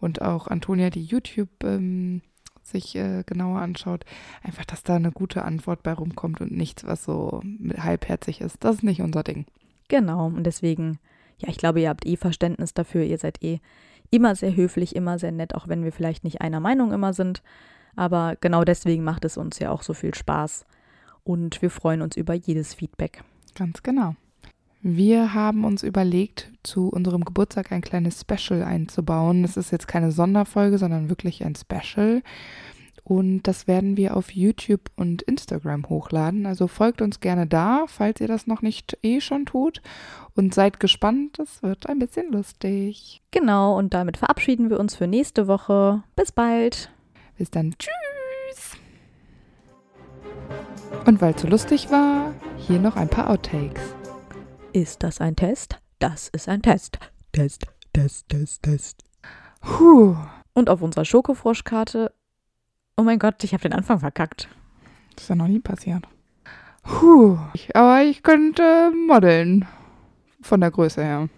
B: und auch Antonia, die YouTube ähm, sich äh, genauer anschaut, einfach, dass da eine gute Antwort bei rumkommt und nichts, was so halbherzig ist. Das ist nicht unser Ding.
A: Genau, und deswegen, ja, ich glaube, ihr habt eh Verständnis dafür, ihr seid eh immer sehr höflich, immer sehr nett, auch wenn wir vielleicht nicht einer Meinung immer sind. Aber genau deswegen macht es uns ja auch so viel Spaß. Und wir freuen uns über jedes Feedback.
B: Ganz genau. Wir haben uns überlegt, zu unserem Geburtstag ein kleines Special einzubauen. Es ist jetzt keine Sonderfolge, sondern wirklich ein Special. Und das werden wir auf YouTube und Instagram hochladen. Also folgt uns gerne da, falls ihr das noch nicht eh schon tut. Und seid gespannt, es wird ein bisschen lustig.
A: Genau, und damit verabschieden wir uns für nächste Woche. Bis bald.
B: Bis dann. Tschüss. Und weil es so lustig war, hier noch ein paar Outtakes.
A: Ist das ein Test? Das ist ein Test. Test, Test, Test, Test.
B: Puh.
A: Und auf unserer Schokofroschkarte. Oh mein Gott, ich habe den Anfang verkackt.
B: Das ist ja noch nie passiert. Puh. Aber ich könnte modeln. Von der Größe her.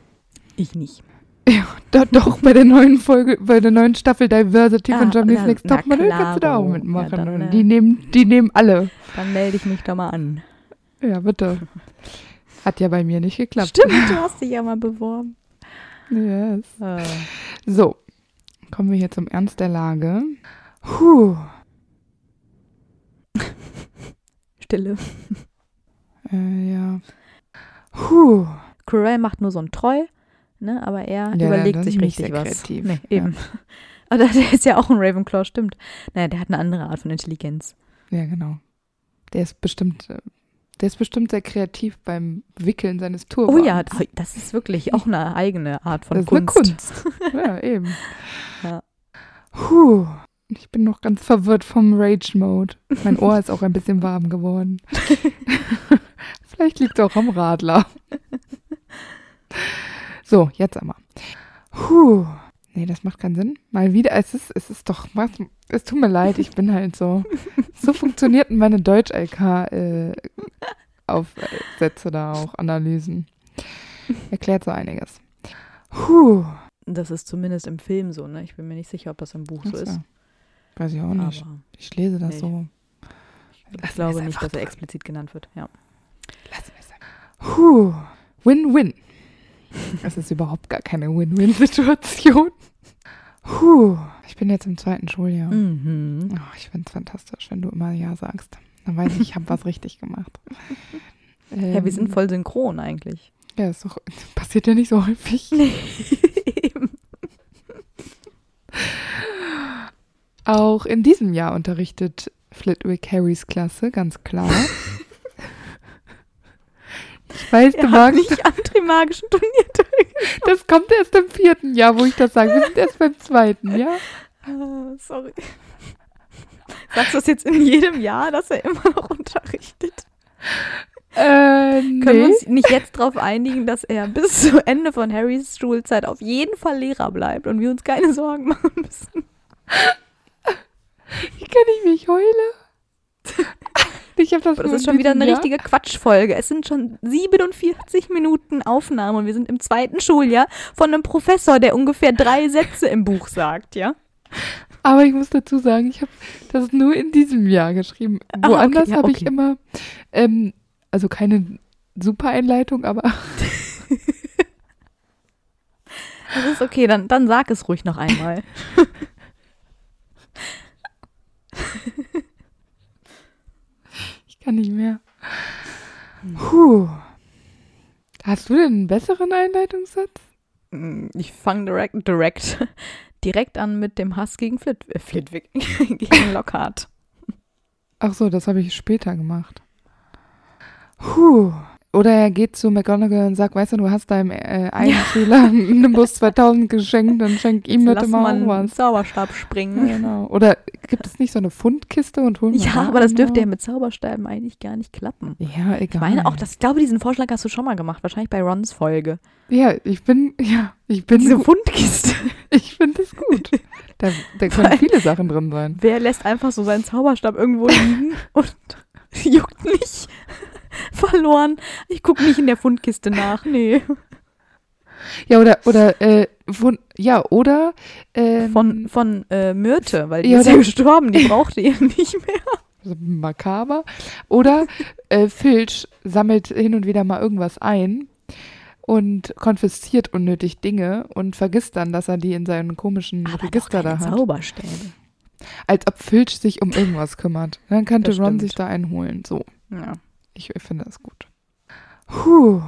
A: Ich nicht.
B: Ja, da, doch, bei der neuen Folge, bei der neuen Staffel Diversity ah, von Germany's Next Topmodel kannst du da auch mitmachen. Ja, dann, äh, die, nehmen, die nehmen alle.
A: Dann melde ich mich doch mal an.
B: Ja, bitte. Hat ja bei mir nicht geklappt.
A: Stimmt, du hast dich ja mal beworben.
B: Yes. Oh. So, kommen wir hier zum Ernst der Lage. Puh.
A: Stille.
B: Äh, ja. Puh.
A: Corell macht nur so ein Troll, ne? aber er ja, überlegt sich richtig was.
B: Kreativ.
A: Nee, eben. Ja. Aber der ist ja auch ein Ravenclaw, stimmt. Naja, der hat eine andere Art von Intelligenz.
B: Ja, genau. Der ist bestimmt äh, der ist bestimmt sehr kreativ beim Wickeln seines Turbans.
A: Oh ja, das ist wirklich auch eine eigene Art von
B: das
A: Kunst.
B: Ist eine Kunst. ja, eben. Ja. Puh. Ich bin noch ganz verwirrt vom Rage-Mode. Mein Ohr ist auch ein bisschen warm geworden. Vielleicht liegt es auch am Radler. So, jetzt aber. Puh. Nee, das macht keinen Sinn. Mal wieder, es ist, es ist doch, es tut mir leid, ich bin halt so. So funktionierten meine Deutsch-LK-Aufsätze äh, da auch, Analysen. Erklärt so einiges. Puh.
A: Das ist zumindest im Film so, ne? Ich bin mir nicht sicher, ob das im Buch so ist.
B: Weiß ich auch nicht.
A: Aber
B: ich lese das
A: nee.
B: so.
A: ich
B: Lassen
A: glaube nicht, dass er
B: drin.
A: explizit genannt wird. Ja.
B: Lassen wir es einfach. Win-win. Es ist überhaupt gar keine Win-win-Situation. Puh. Ich bin jetzt im zweiten Schuljahr.
A: Mhm.
B: Oh, ich finde es fantastisch, wenn du immer Ja sagst. Dann weiß ich, ich habe was richtig gemacht.
A: Ja, wir sind
B: Ähm,
A: voll synchron eigentlich.
B: Ja, ist doch, passiert ja nicht so häufig.
A: Eben.
B: Auch in diesem Jahr unterrichtet Flitwick Harrys Klasse, ganz klar. Ich weiß, du
A: Er hat
B: magst,
A: nicht am Trimagischen Turnier teilgenommen.
B: das kommt erst im vierten Jahr, wo ich das sage. Wir sind erst beim zweiten, ja?
A: Ah, sorry. Sagst du das jetzt in jedem Jahr, dass er immer noch unterrichtet?
B: Äh,
A: Können wir
B: nee.
A: uns nicht jetzt darauf einigen, dass er bis zu Ende von Harrys Schulzeit auf jeden Fall Lehrer bleibt und wir uns keine Sorgen machen müssen?
B: Wie kann ich mich heule? Ich habe das
A: Aber das ist schon wieder eine richtige Quatschfolge. Es sind schon 47 Minuten Aufnahme und wir sind im zweiten Schuljahr von einem Professor, der ungefähr drei Sätze im Buch sagt, ja?
B: Aber ich muss dazu sagen, ich habe das nur in diesem Jahr geschrieben.
A: Ah, okay,
B: Woanders
A: ja,
B: habe ich
A: okay.
B: immer, ähm, also keine super Einleitung, aber
A: Das ist okay, dann, dann sag es ruhig noch einmal.
B: ich kann nicht mehr. Puh. Hast du denn einen besseren Einleitungssatz?
A: Mm, Ich fange direkt, direkt, direkt an mit dem Hass gegen Flit, äh, Flitwick, gegen Lockhart.
B: Ach so, das habe ich später gemacht. Puh. Oder er geht zu McGonagall und sagt, weißt du, du hast deinem äh, einen
A: Ja.
B: Schüler einen Nimbus 2000 geschenkt, dann schenk ihm bitte
A: mal
B: auch
A: einen
B: was.
A: Zauberstab springen.
B: genau. Oder gibt es nicht so eine Fundkiste und holen
A: Ja, aber das dürfte ja mit Zauberstäben eigentlich gar nicht klappen.
B: Ja, egal.
A: Ich meine auch, das, ich glaube, diesen Vorschlag hast du schon mal gemacht, wahrscheinlich bei Rons Folge.
B: Ja, ich bin, ja, ich bin,
A: Diese. Fundkiste.
B: ich finde es gut. Da, da können viele Sachen drin sein.
A: Wer lässt einfach so seinen Zauberstab irgendwo liegen und juckt nicht? Verloren. Ich gucke nicht in der Fundkiste nach. Nee.
B: Ja, oder, oder, äh, Fund, ja, oder, ähm,
A: Von, von äh, Myrte, weil die
B: Ja,
A: ist ja gestorben, die brauchte ihr nicht mehr.
B: also makaber. Oder äh, Filch sammelt hin und wieder mal irgendwas ein und konfisziert unnötig Dinge und vergisst dann, dass er die in seinem komischen Register da hat.
A: Zauberstäbe.
B: Als ob Filch sich um irgendwas kümmert. Dann könnte Ron sich da einholen. So,
A: Ja.
B: Ich finde das gut. Puh.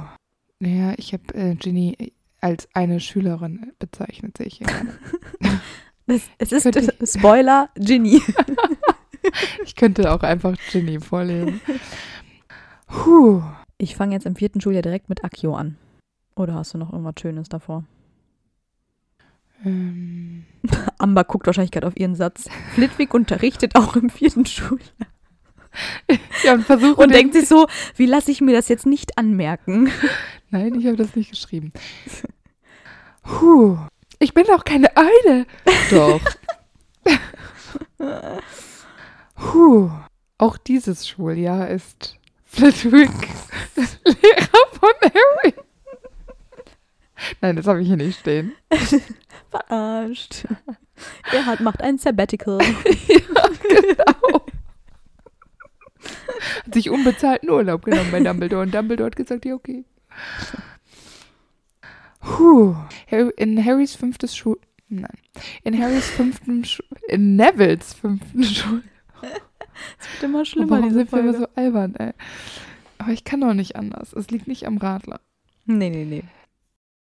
B: Naja, ich habe äh, Ginny als eine Schülerin bezeichnet, sehe ich.
A: Es, es ist
B: Könnte
A: Spoiler, Ginny.
B: Ich könnte auch einfach Ginny vorlesen. Puh.
A: Ich fange jetzt im vierten Schuljahr direkt mit Akio an. Oder hast du noch irgendwas Schönes davor?
B: Ähm,
A: Amber guckt wahrscheinlich gerade auf ihren Satz. Flitwick unterrichtet auch im vierten Schuljahr.
B: Ja, und versuche
A: Und
B: den-
A: denkt sich so, wie lasse ich mir das jetzt nicht anmerken?
B: Nein, ich habe das nicht geschrieben. Puh. Ich bin doch keine Eule. Doch. Puh. Auch dieses Schuljahr ist Flitwick Lehrer von Harry. Nein, das habe ich hier nicht stehen.
A: Verarscht. Er hat, macht ein Sabbatical.
B: ja, genau. Hat sich unbezahlten Urlaub genommen bei Dumbledore und Dumbledore hat gesagt, ja, okay. Puh. In Harrys fünftes Schul... Nein. In Harrys fünften Schu In Nevils fünften Schul...
A: Es wird immer schlimmer,
B: Warum
A: diese
B: sind wir immer
A: Folge.
B: so albern, ey? Aber ich kann doch nicht anders. Es liegt nicht am Radler.
A: Nee, nee, nee.